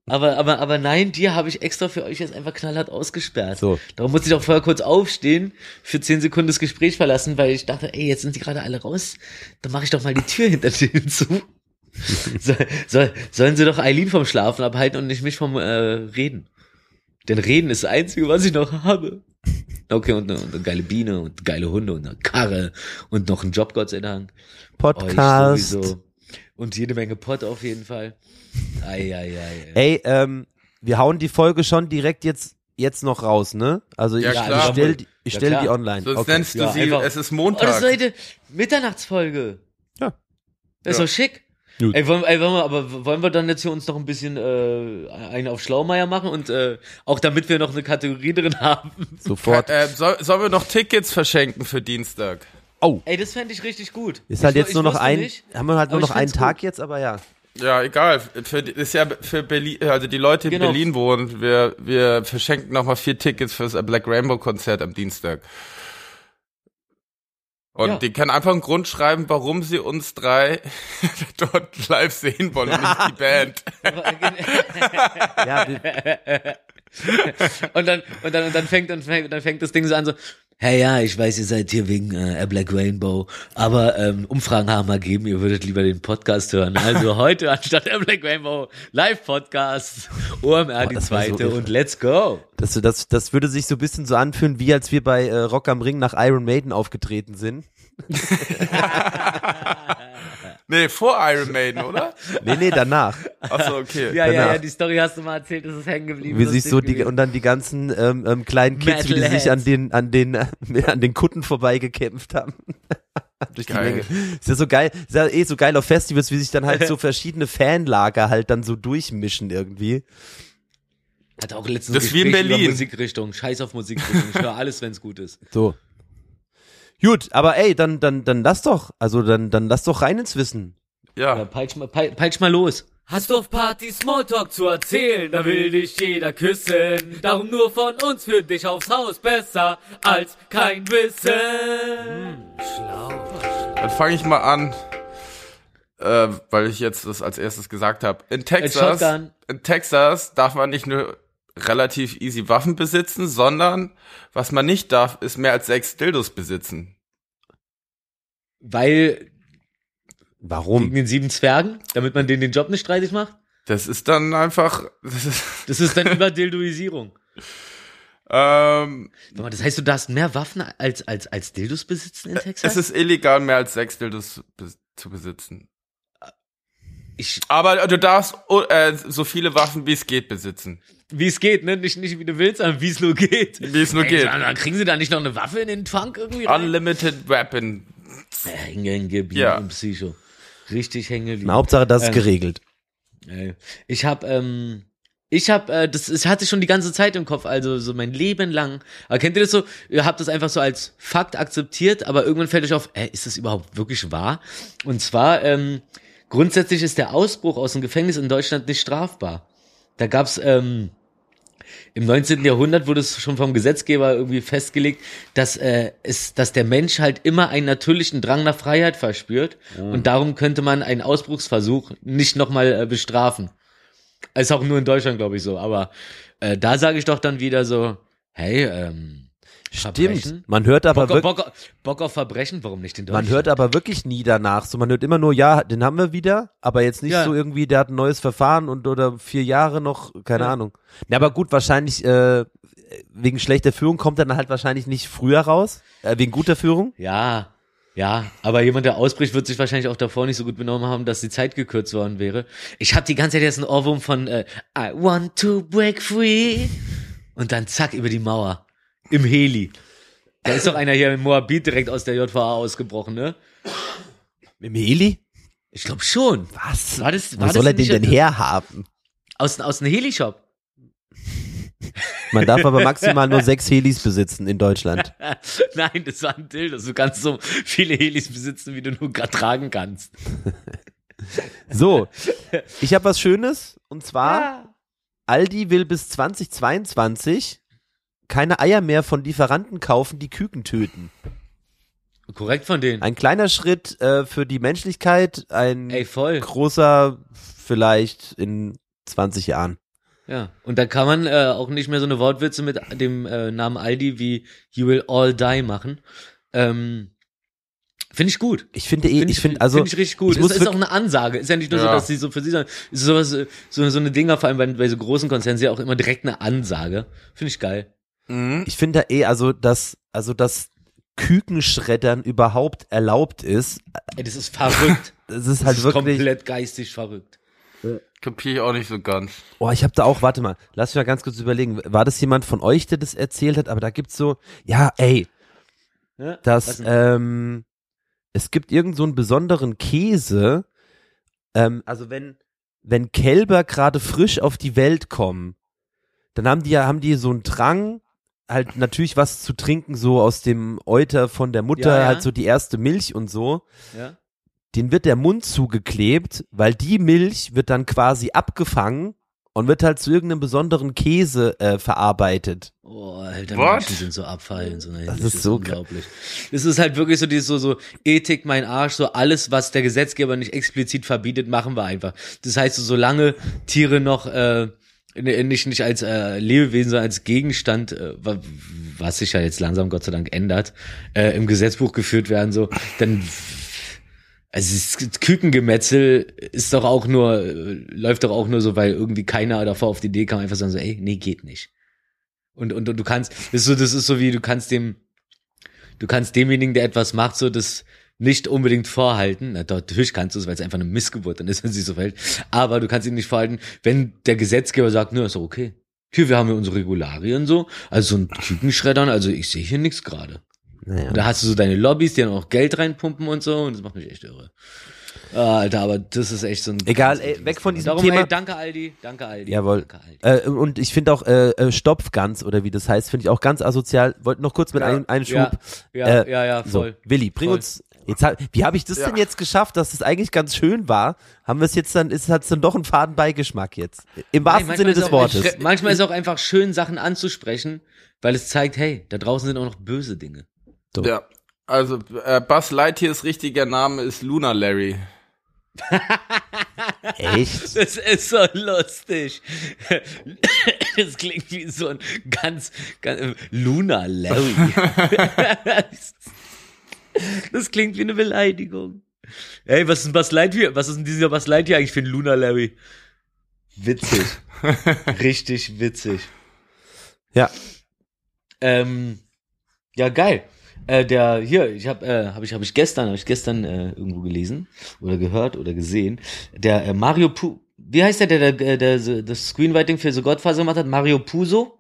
Aber, aber, aber nein, dir habe ich extra für euch jetzt einfach knallhart ausgesperrt. So. Darum musste ich auch vorher kurz aufstehen, für zehn Sekunden das Gespräch verlassen, weil ich dachte, ey, jetzt sind die gerade alle raus, dann mache ich doch mal die Tür hinter denen <laughs> zu. so, soll, sollen sie doch Eileen vom Schlafen abhalten und nicht mich vom äh, Reden. Denn Reden ist das Einzige, was ich noch habe. Okay, und eine, und eine geile Biene und geile Hunde und eine Karre und noch einen Job, Gott sei Dank. Podcast. Euch sowieso. Und jede Menge Pott auf jeden Fall. Ei, ei, ei, ei. Ey, ähm, wir hauen die Folge schon direkt jetzt, jetzt noch raus, ne? Also Ja, ich, klar. ich stell, die- ich Ja, stell klar. die online. Sonst Okay. nennst du Ja, sie, einfach- es ist Oh, das Montag. ist heute Mitternachtsfolge. Ja. Das ist Ja. doch schick. Gut. Ey, wollen, ey, wollen wir, aber wollen wir dann jetzt hier uns noch ein bisschen äh, einen auf Schlaumeier machen und äh, auch damit wir noch eine Kategorie drin haben. Sofort. äh, soll, sollen wir noch Tickets verschenken für Dienstag? Oh, Ey, das fände ich richtig gut. ist halt Ich- jetzt nur noch ein, nicht, haben wir halt nur noch einen Tag gut. jetzt, aber ja. Ja, egal. Für, die- ist ja für Berlin, also die Leute, die in Genau. Berlin wohnen, wir, wir verschenken nochmal vier Tickets fürs Black Rainbow Konzert am Dienstag. Und Ja. die können einfach einen Grund schreiben, warum sie uns drei <laughs> dort live sehen wollen und nicht die Band. Ja, <laughs> und dann und dann und dann fängt dann fängt dann fängt das Ding so an so Hey ja, ich weiß, ihr seid hier wegen äh, A Black Rainbow, aber ähm, Umfragen haben wir gegeben, ihr würdet lieber den Podcast hören. Also <laughs> heute anstatt A Black Rainbow Live Podcast, OMR die wär so zweite irre. und let's go. das, das, das würde sich so ein bisschen so anfühlen, wie als wir bei äh, Rock am Ring nach Iron Maiden aufgetreten sind. <laughs> Nee, vor Iron Maiden, oder? Nee, nee, danach. Achso, okay. Ja, ja, Danach. ja, die Story hast du mal erzählt, das ist hängen geblieben. Wie sich so die, gewesen. und dann die ganzen ähm, ähm, kleinen Kids, wie die sich an den, an den, äh, <laughs> an den Kutten vorbeigekämpft haben. <laughs> Durch die Geil. Menge. Ist ja so geil, ist ja eh so geil auf Festivals, wie sich dann halt so verschiedene Fanlager halt dann so durchmischen irgendwie. Hat auch letztens Das ist wie in Gespräch Berlin. Musikrichtung. Scheiß auf Musikrichtung. Ich höre alles, wenn's gut ist. So. Gut, aber ey, dann, dann, dann lass doch, also dann, dann lass doch rein ins Wissen. Ja, Ja. peitsch, mal, peitsch, peitsch mal los. Hast du auf Party Smalltalk zu erzählen, da will dich jeder küssen. Darum nur von uns für dich aufs Haus besser als kein Wissen. Schlau. Dann fange ich mal an, äh, weil ich jetzt das als erstes gesagt habe. In Texas, in Texas darf man nicht nur relativ easy Waffen besitzen, sondern was man nicht darf, ist mehr als sechs Dildos besitzen. Weil Warum? Wegen den sieben Zwergen, damit man denen den Job nicht streitig macht? Das ist dann einfach, das ist, <laughs> Das ist dann Überdildoisierung. ähm, Das heißt, du darfst mehr Waffen als, als, als Dildos besitzen in Texas? es ist illegal, mehr als sechs Dildos zu besitzen. Ich, Aber du darfst oh, äh, so viele Waffen, wie es geht, besitzen. wie es geht, ne? Nicht, nicht wie du willst, sondern wie es nur geht. Wie es nur geht. Dann, dann kriegen sie da nicht noch eine Waffe in den Trunk irgendwie rein? Unlimited Weapon. Ja, Hängen geblieben Ja. im Psycho. Richtig hängen geblieben. Hauptsache, das ist Ähm, geregelt. Ey, Ich habe, ähm, ich habe, äh, das, das hatte ich schon die ganze Zeit im Kopf, also so mein Leben lang. Aber kennt ihr das so? Ihr habt das einfach so als Fakt akzeptiert, aber irgendwann fällt euch auf, äh, ist das überhaupt wirklich wahr? Und zwar, ähm, grundsätzlich ist der Ausbruch aus dem Gefängnis in Deutschland nicht strafbar. Da gab's, ähm, im 19. Jahrhundert wurde es schon vom Gesetzgeber irgendwie festgelegt, dass, äh, es, dass der Mensch halt immer einen natürlichen Drang nach Freiheit verspürt und darum könnte man einen Ausbruchsversuch nicht nochmal äh, bestrafen. Ist auch nur in Deutschland, glaube ich, so. Aber äh, da sage ich doch dann wieder so, hey, ähm? Stimmt. Man hört aber Bock, wirklich, Bock, auf- Bock auf Verbrechen, warum nicht in man Deutschland? hört aber wirklich nie danach. So, man hört immer nur, ja, den haben wir wieder, aber jetzt nicht Ja. so irgendwie, der hat ein neues Verfahren und oder vier Jahre noch, keine Ja. Ahnung. Na, aber gut, wahrscheinlich äh, wegen schlechter Führung kommt er dann halt wahrscheinlich nicht früher raus, äh, wegen guter Führung. Ja, ja, aber jemand, der ausbricht, wird sich wahrscheinlich auch davor nicht so gut benommen haben, dass die Zeit gekürzt worden wäre. Ich habe die ganze Zeit jetzt einen Ohrwurm von äh, I want to break free und dann zack über die Mauer im Heli. Da ist doch einer hier in Moabit direkt aus der JVA ausgebrochen, ne? Dem Heli? Ich glaube schon. Was? War das, Wo war soll das er den denn herhaben? Aus, aus einem Helishop. Man darf aber <laughs> maximal nur sechs Helis besitzen in Deutschland. <laughs> Nein, das war ein Dildo. Du kannst so viele Helis besitzen, wie du nur gerade tragen kannst. <laughs> So, ich habe was Schönes und zwar Aldi will bis 2022 keine Eier mehr von Lieferanten kaufen, die Küken töten. Korrekt von denen. Ein kleiner Schritt äh, für die Menschlichkeit, ein Ey, voll. großer vielleicht in 20 Jahren. Ja, und da kann man äh, auch nicht mehr so eine Wortwitze mit dem äh, Namen Aldi wie You will all die machen. Ähm, finde ich gut. Ich finde eh, Finde ich finde also finde ich richtig gut. ich muss Es ist auch eine Ansage. Ist ja nicht nur so, Ja. dass sie so für sie sagen. Es ist sowas, so, so eine Dinger, vor allem bei, bei so großen Konzernen, sind ja auch immer direkt eine Ansage. Finde ich geil. Mhm. ich finde eh also dass also dass Kükenschreddern überhaupt erlaubt ist, Ey, das ist verrückt. <laughs> das ist Das halt ist wirklich komplett geistig verrückt. Kapier ich auch nicht so ganz. Oh, ich habe da auch, warte mal, lass mich mal ganz kurz überlegen. War das jemand von euch, der das erzählt hat? Aber da gibt's so, ja, ey, Ja? das, denn? ähm, es gibt irgend so einen besonderen Käse. Ähm, also wenn, wenn Kälber gerade frisch auf die Welt kommen, dann haben die ja, haben die so einen Drang, halt natürlich was zu trinken, so aus dem Euter von der Mutter, Ja, ja. halt so die erste Milch und so. ja? Den wird der Mund zugeklebt, weil die Milch wird dann quasi abgefangen und wird halt zu irgendeinem besonderen Käse äh, verarbeitet. Oh, Alter, What? Menschen sind so abfallen. So, Das ist so unglaublich. Es ist halt wirklich so dieses so, so Ethik, mein Arsch, so alles, was der Gesetzgeber nicht explizit verbietet, machen wir einfach. Das heißt, so, solange Tiere noch äh, nicht, nicht als äh, Lebewesen, sondern als Gegenstand, äh, wa- was sich ja jetzt langsam Gott sei Dank ändert, äh, im Gesetzbuch geführt werden, so, dann also das Kükengemetzel ist doch auch nur, äh, läuft doch auch nur so, weil irgendwie keiner davor auf die Idee kam, einfach sagen so, ey, nee, geht nicht. Und, und, und du kannst, das ist so, das ist so wie, du kannst dem, du kannst demjenigen, der etwas macht, so das nicht unbedingt vorhalten. Na, natürlich kannst du es, weil es einfach eine Missgeburt dann ist, wenn sie so fällt. Aber du kannst ihm nicht vorhalten, wenn der Gesetzgeber sagt, nö, ist doch okay. Hier, wir haben ja unsere Regularien so. Also so ein Kükenschreddern, also ich sehe hier nichts gerade. Naja. Und da hast du so deine Lobbys, die dann auch Geld reinpumpen und so, und das macht mich echt irre. Ah, Alter, aber das ist echt so ein. Egal, ey, weg von diesem Darum, Thema. Ey, danke Aldi, danke Aldi. Jawohl. Danke Aldi. Äh, und ich finde auch äh, äh, Stopfgans oder wie das heißt, finde ich auch ganz asozial. Wollte noch kurz mit Ja. einem, einem Schub. Ja, ja, Äh, ja, ja, So, voll. Willi, bring Voll. uns. Jetzt hab, wie habe ich das Ja. denn jetzt geschafft, dass das eigentlich ganz schön war? Haben wir es jetzt dann, ist hat's dann doch einen faden Beigeschmack jetzt? Im wahrsten Nein, Sinne des auch- Wortes. Manchmal ist auch einfach schön, Sachen anzusprechen, weil es zeigt, hey, da draußen sind auch noch böse Dinge. So. Ja. Also, äh, Buzz Lightyears richtiger Name ist Luna Larry. <laughs> <laughs> Echt? Das ist so lustig. <coughs> Das klingt wie so ein ganz, ganz Luna Larry. <laughs> Das klingt wie eine Beleidigung. Ey, was ist denn Buzz Lightyear? Was ist denn dieser Buzz Lightyear eigentlich für ein Luna Larry? Witzig. <laughs> Richtig witzig. Ja. Ähm, ja, geil. Äh, der hier, ich habe äh, habe ich habe ich gestern habe ich gestern äh, irgendwo gelesen oder gehört oder gesehen, der äh, Mario Pu wie heißt der, der, der, der, der das Screenwriting für The Godfather gemacht hat? Mario Puzo?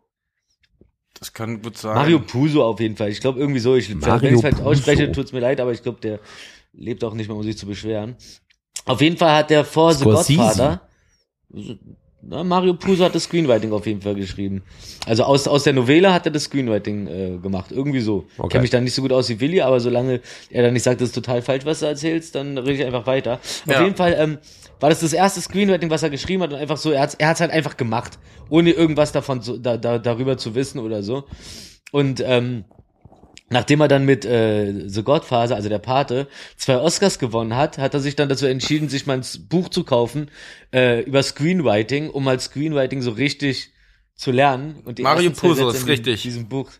Das kann gut sein. Mario Puzo auf jeden Fall. Ich glaube irgendwie so. Ich, wenn ich falsch Puzo. ausspreche, tut's mir leid, aber ich glaube, der lebt auch nicht mehr, um sich zu beschweren. Auf jeden Fall hat der vor The. Godfather na, Mario Puzo hat das Screenwriting auf jeden Fall geschrieben. Also aus, aus der Novelle hat er das Screenwriting äh, gemacht. Irgendwie so. Ich Okay. kenne mich da nicht so gut aus wie Willi, aber solange er dann nicht sagt, das ist total falsch, was du erzählst, dann rede ich einfach weiter. Auf Ja. jeden Fall ähm, war das das erste Screenwriting, was er geschrieben hat und einfach so, er hat's, er hat's halt einfach gemacht, ohne irgendwas davon zu, da, da, darüber zu wissen oder so. Und ähm, Nachdem er dann mit äh, The Godfather, also der Pate, zwei Oscars gewonnen hat, hat er sich dann dazu entschieden, sich mal ein Buch zu kaufen äh, über Screenwriting, um mal Screenwriting so richtig zu lernen. Und die Mario Puzo ist in richtig. diesem Buch.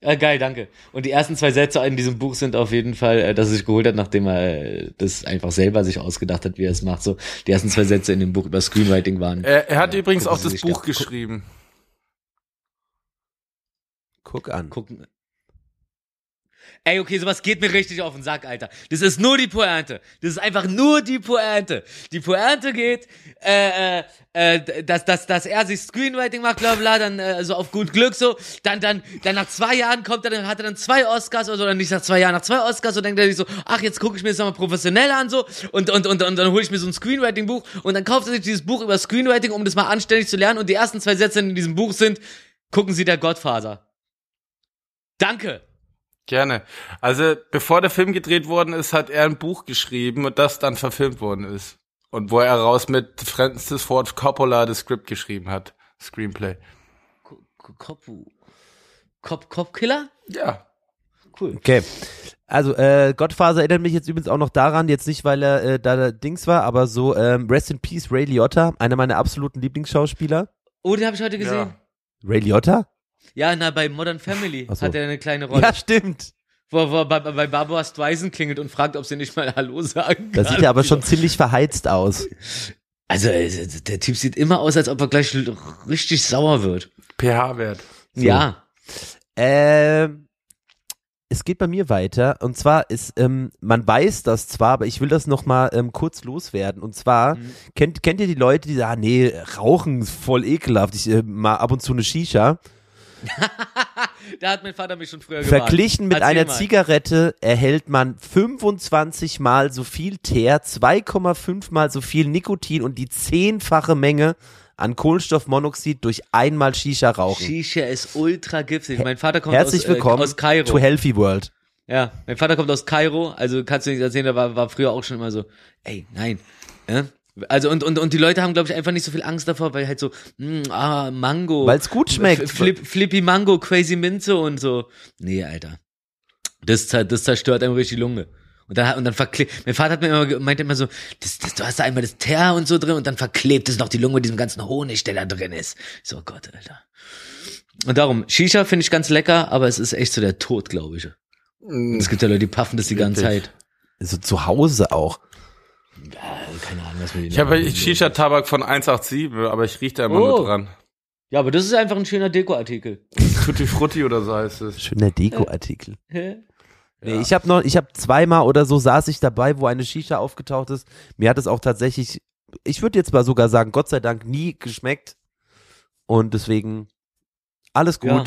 Ja, geil, danke. Und die ersten zwei Sätze in diesem Buch sind auf jeden Fall, äh, dass er sich geholt hat, nachdem er äh, das einfach selber sich ausgedacht hat, wie er es macht. So, die ersten zwei Sätze in dem Buch über Screenwriting waren. Er, er hat Ja, übrigens auch das Buch da- geschrieben. Guck an. gucken. Ey, okay, sowas geht mir richtig auf den Sack, Alter. Das ist nur die Pointe. Das ist einfach nur die Pointe. Die Pointe geht, äh, äh, äh, dass, dass, dass er sich Screenwriting macht, bla bla, dann äh, so auf gut Glück so. Dann, dann, dann nach zwei Jahren kommt er, dann hat er dann zwei Oscars oder so, nicht nach zwei Jahren, nach zwei Oscars und denkt er sich so, ach, jetzt gucke ich mir das nochmal professionell an so und, und, und, und dann hole ich mir so ein Screenwriting-Buch und dann kauft er sich dieses Buch über Screenwriting, um das mal anständig zu lernen und die ersten zwei Sätze in diesem Buch sind, gucken Sie der Godfather. Danke. Gerne. Also, bevor der Film gedreht worden ist, hat er ein Buch geschrieben und das dann verfilmt worden ist. Und wo er raus mit Francis Ford Coppola das Skript geschrieben hat. Screenplay. Kopu. Cop, Cop Killer? Ja. Cool. Okay. Also, äh, Godfather erinnert mich jetzt übrigens auch noch daran, jetzt nicht, weil er äh, da der Dings war, aber so, ähm, Rest in Peace, Ray Liotta, einer meiner absoluten Lieblingsschauspieler. Oh, den habe ich heute gesehen. Ray Liotta? Ja, na, bei Modern Family Ach so. hat er eine kleine Rolle. Ja, stimmt. Wo, wo er bei, bei Barbara Streisand klingelt und fragt, ob sie nicht mal Hallo sagen Da kann. sieht er aber schon ziemlich verheizt aus. Also, äh, der Typ sieht immer aus, als ob er gleich richtig sauer wird. pH-Wert. Ja. Ähm, es geht bei mir weiter und zwar ist, ähm, man weiß das zwar, aber ich will das noch mal ähm, kurz loswerden und zwar, Mhm. kennt, kennt ihr die Leute, die sagen, ah, nee, Rauchen ist voll ekelhaft, ich äh, mal ab und zu eine Shisha. <laughs> Da hat mein Vater mich schon früher gewarnt. Verglichen mit Erzähl einer mal. Zigarette erhält man 25 mal so viel Teer, 2,5 mal so viel Nikotin und die zehnfache Menge an Kohlenstoffmonoxid durch einmal Shisha rauchen. Shisha ist ultra giftig. Mein Vater kommt Herzlich aus, willkommen äh, aus Kairo. to Healthy World. Ja, mein Vater kommt aus Kairo, also kannst du nicht erzählen, der war, war früher auch schon immer so, ey, nein, äh, Also und, und, und die Leute haben, glaube ich, einfach nicht so viel Angst davor, weil halt so, mh, ah, Mango. Weil's gut schmeckt. Flip, Flippy Mango, Crazy Minze und so. Nee, Alter. Das, das zerstört einem richtig die Lunge. Und dann, und dann verklebt, mein Vater hat mir immer, meinte immer so, das, das, du hast da einmal das Teer und so drin und dann verklebt es noch die Lunge mit diesem ganzen Honig, der da drin ist. Ich so, oh Gott, Alter. Und darum, Shisha finde ich ganz lecker, aber es ist echt so der Tod, glaube ich. Und es gibt ja Leute, die puffen das die ganze? Zeit. So zu Hause auch. Ja, keine Ahnung, was mit denen Ich habe. Shisha-Tabak von 187, aber ich rieche da immer Oh. nur dran. Ja, aber das ist einfach ein schöner Dekoartikel. <laughs> Tutti Frutti oder so heißt es. Schöner Dekoartikel. <laughs> Nee, Ja. ich habe noch, ich habe zweimal oder so saß ich dabei, wo eine Shisha aufgetaucht ist. Mir hat es auch tatsächlich, ich würde jetzt mal sogar sagen, Gott sei Dank nie geschmeckt. Und deswegen alles Ja.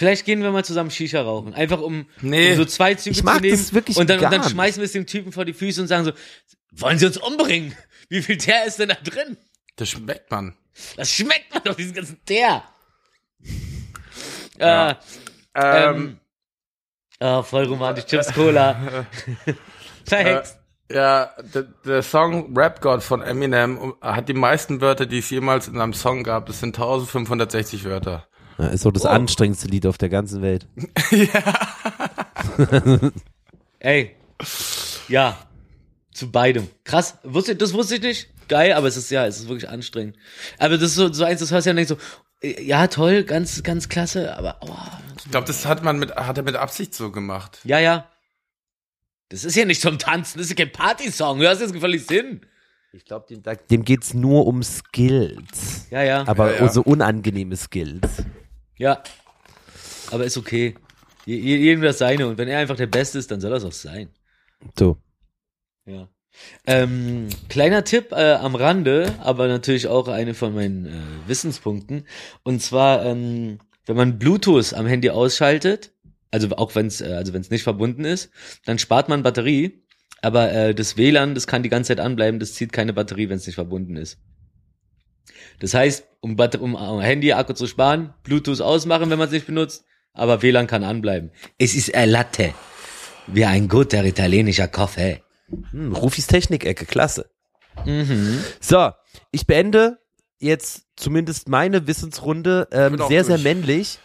Vielleicht gehen wir mal zusammen Shisha rauchen. Einfach um, Nee. um so zwei Züge Ich mag zu nehmen. das wirklich und dann, und dann schmeißen wir es dem Typen vor die Füße und sagen so, wollen Sie uns umbringen? Wie viel Teer ist denn da drin? Das schmeckt man. Das schmeckt man doch, diesen ganzen Teer. Ja. Äh, Ähm, ähm, ah, voll romantisch. Chips Cola. <laughs> Verhext. ja, der, der Song Rap God von Eminem hat die meisten Wörter, die es jemals in einem Song gab. Das sind 1560 Wörter. Ja, ist so das Oh. anstrengendste Lied auf der ganzen Welt. <laughs> Ey. Ja. Zu beidem. Krass. Wusste, das wusste ich nicht. Geil, aber es ist ja, es ist wirklich anstrengend. Aber das ist so, so eins, das hörst du ja denkst so, ja, toll, ganz, ganz klasse, aber, oh, Ich glaube, das hat man mit, hat er mit Absicht so gemacht. ja, ja. Das ist ja nicht zum Tanzen, das ist ja kein Partysong. Du hast jetzt völlig Sinn. Ich glaube, dem, dem geht's nur um Skills. Ja, ja. Aber Ja, ja. so unangenehme Skills. Ja. Aber ist okay. Das seine. Und wenn er einfach der Beste ist, dann soll das auch sein. So. Ja. Ähm, kleiner Tipp äh, am Rande, aber natürlich auch eine von meinen äh, Wissenspunkten. Und zwar, ähm, wenn man Bluetooth am Handy ausschaltet, also auch wenn es äh, also wenn es nicht verbunden ist, dann spart man Batterie. Aber äh, das WLAN, das kann die ganze Zeit anbleiben, das zieht keine Batterie, wenn es nicht verbunden ist. Das heißt, um, um Handy-Akku zu sparen, Bluetooth ausmachen, wenn man es nicht benutzt, aber WLAN kann anbleiben. Es ist ein Latte. Wie ein guter italienischer Kaffee. Hm, Rufis Technik-Ecke, klasse. Mhm. So, ich beende jetzt zumindest meine Wissensrunde ähm, sehr, sehr durch. männlich.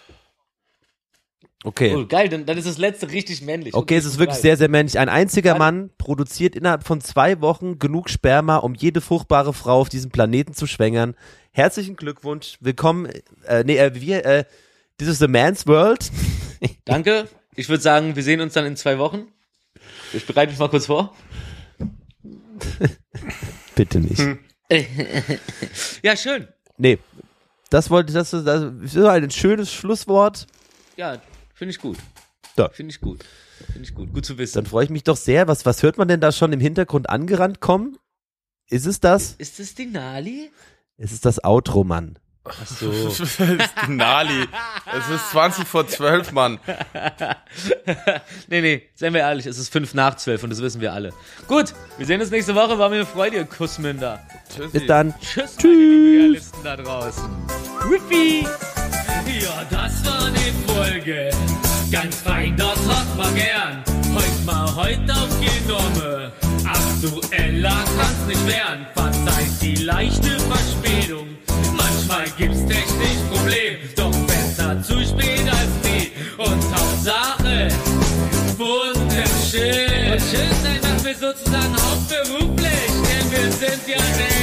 Okay. Oh, geil, dann, dann ist das letzte richtig männlich. Okay, es ist wirklich sehr, sehr männlich. Ein einziger. Mann produziert innerhalb von zwei Wochen genug Sperma, um jede fruchtbare Frau auf diesem Planeten zu schwängern. Herzlichen Glückwunsch. Willkommen. Äh, nee, äh, wir, äh, this is the man's world. <laughs> Danke. Ich würde sagen, wir sehen uns dann in zwei Wochen. Ich bereite mich mal kurz vor. <laughs> Bitte nicht. Ja, schön. Nee. Das wollte, das, ist- das ist ein schönes Schlusswort. Ja, finde ich gut. Ja. Finde ich gut. Finde ich gut. Gut zu wissen. Dann freue ich mich doch sehr. Was, was hört man denn da schon im Hintergrund angerannt kommen? Ist es das? ist das die Nali? Es ist das Outro, Mann. Ach <laughs> so. Das ist die Nali. Es ist 20 vor 12, Mann. <laughs> nee, nee, seien wir ehrlich, es ist fünf nach zwölf und das wissen wir alle. Gut, wir sehen uns nächste Woche. War mir eine Freude, ihr Kussmünder. Tschüssi. Bis dann. Tschüss, meine lieben da draußen. Wippi! Ja, das war die Folge. Ganz fein, das hat man gern. Heute mal heute aufgenommen. Aktueller kann's nicht werden. Verzeiht die leichte Verspätung. Manchmal gibt's technisch Problem. Doch besser zu spät als nie. Und Hauptsache, wunderschön. Und schön sein, dass wir sozusagen hauptberuflich, denn wir sind ja der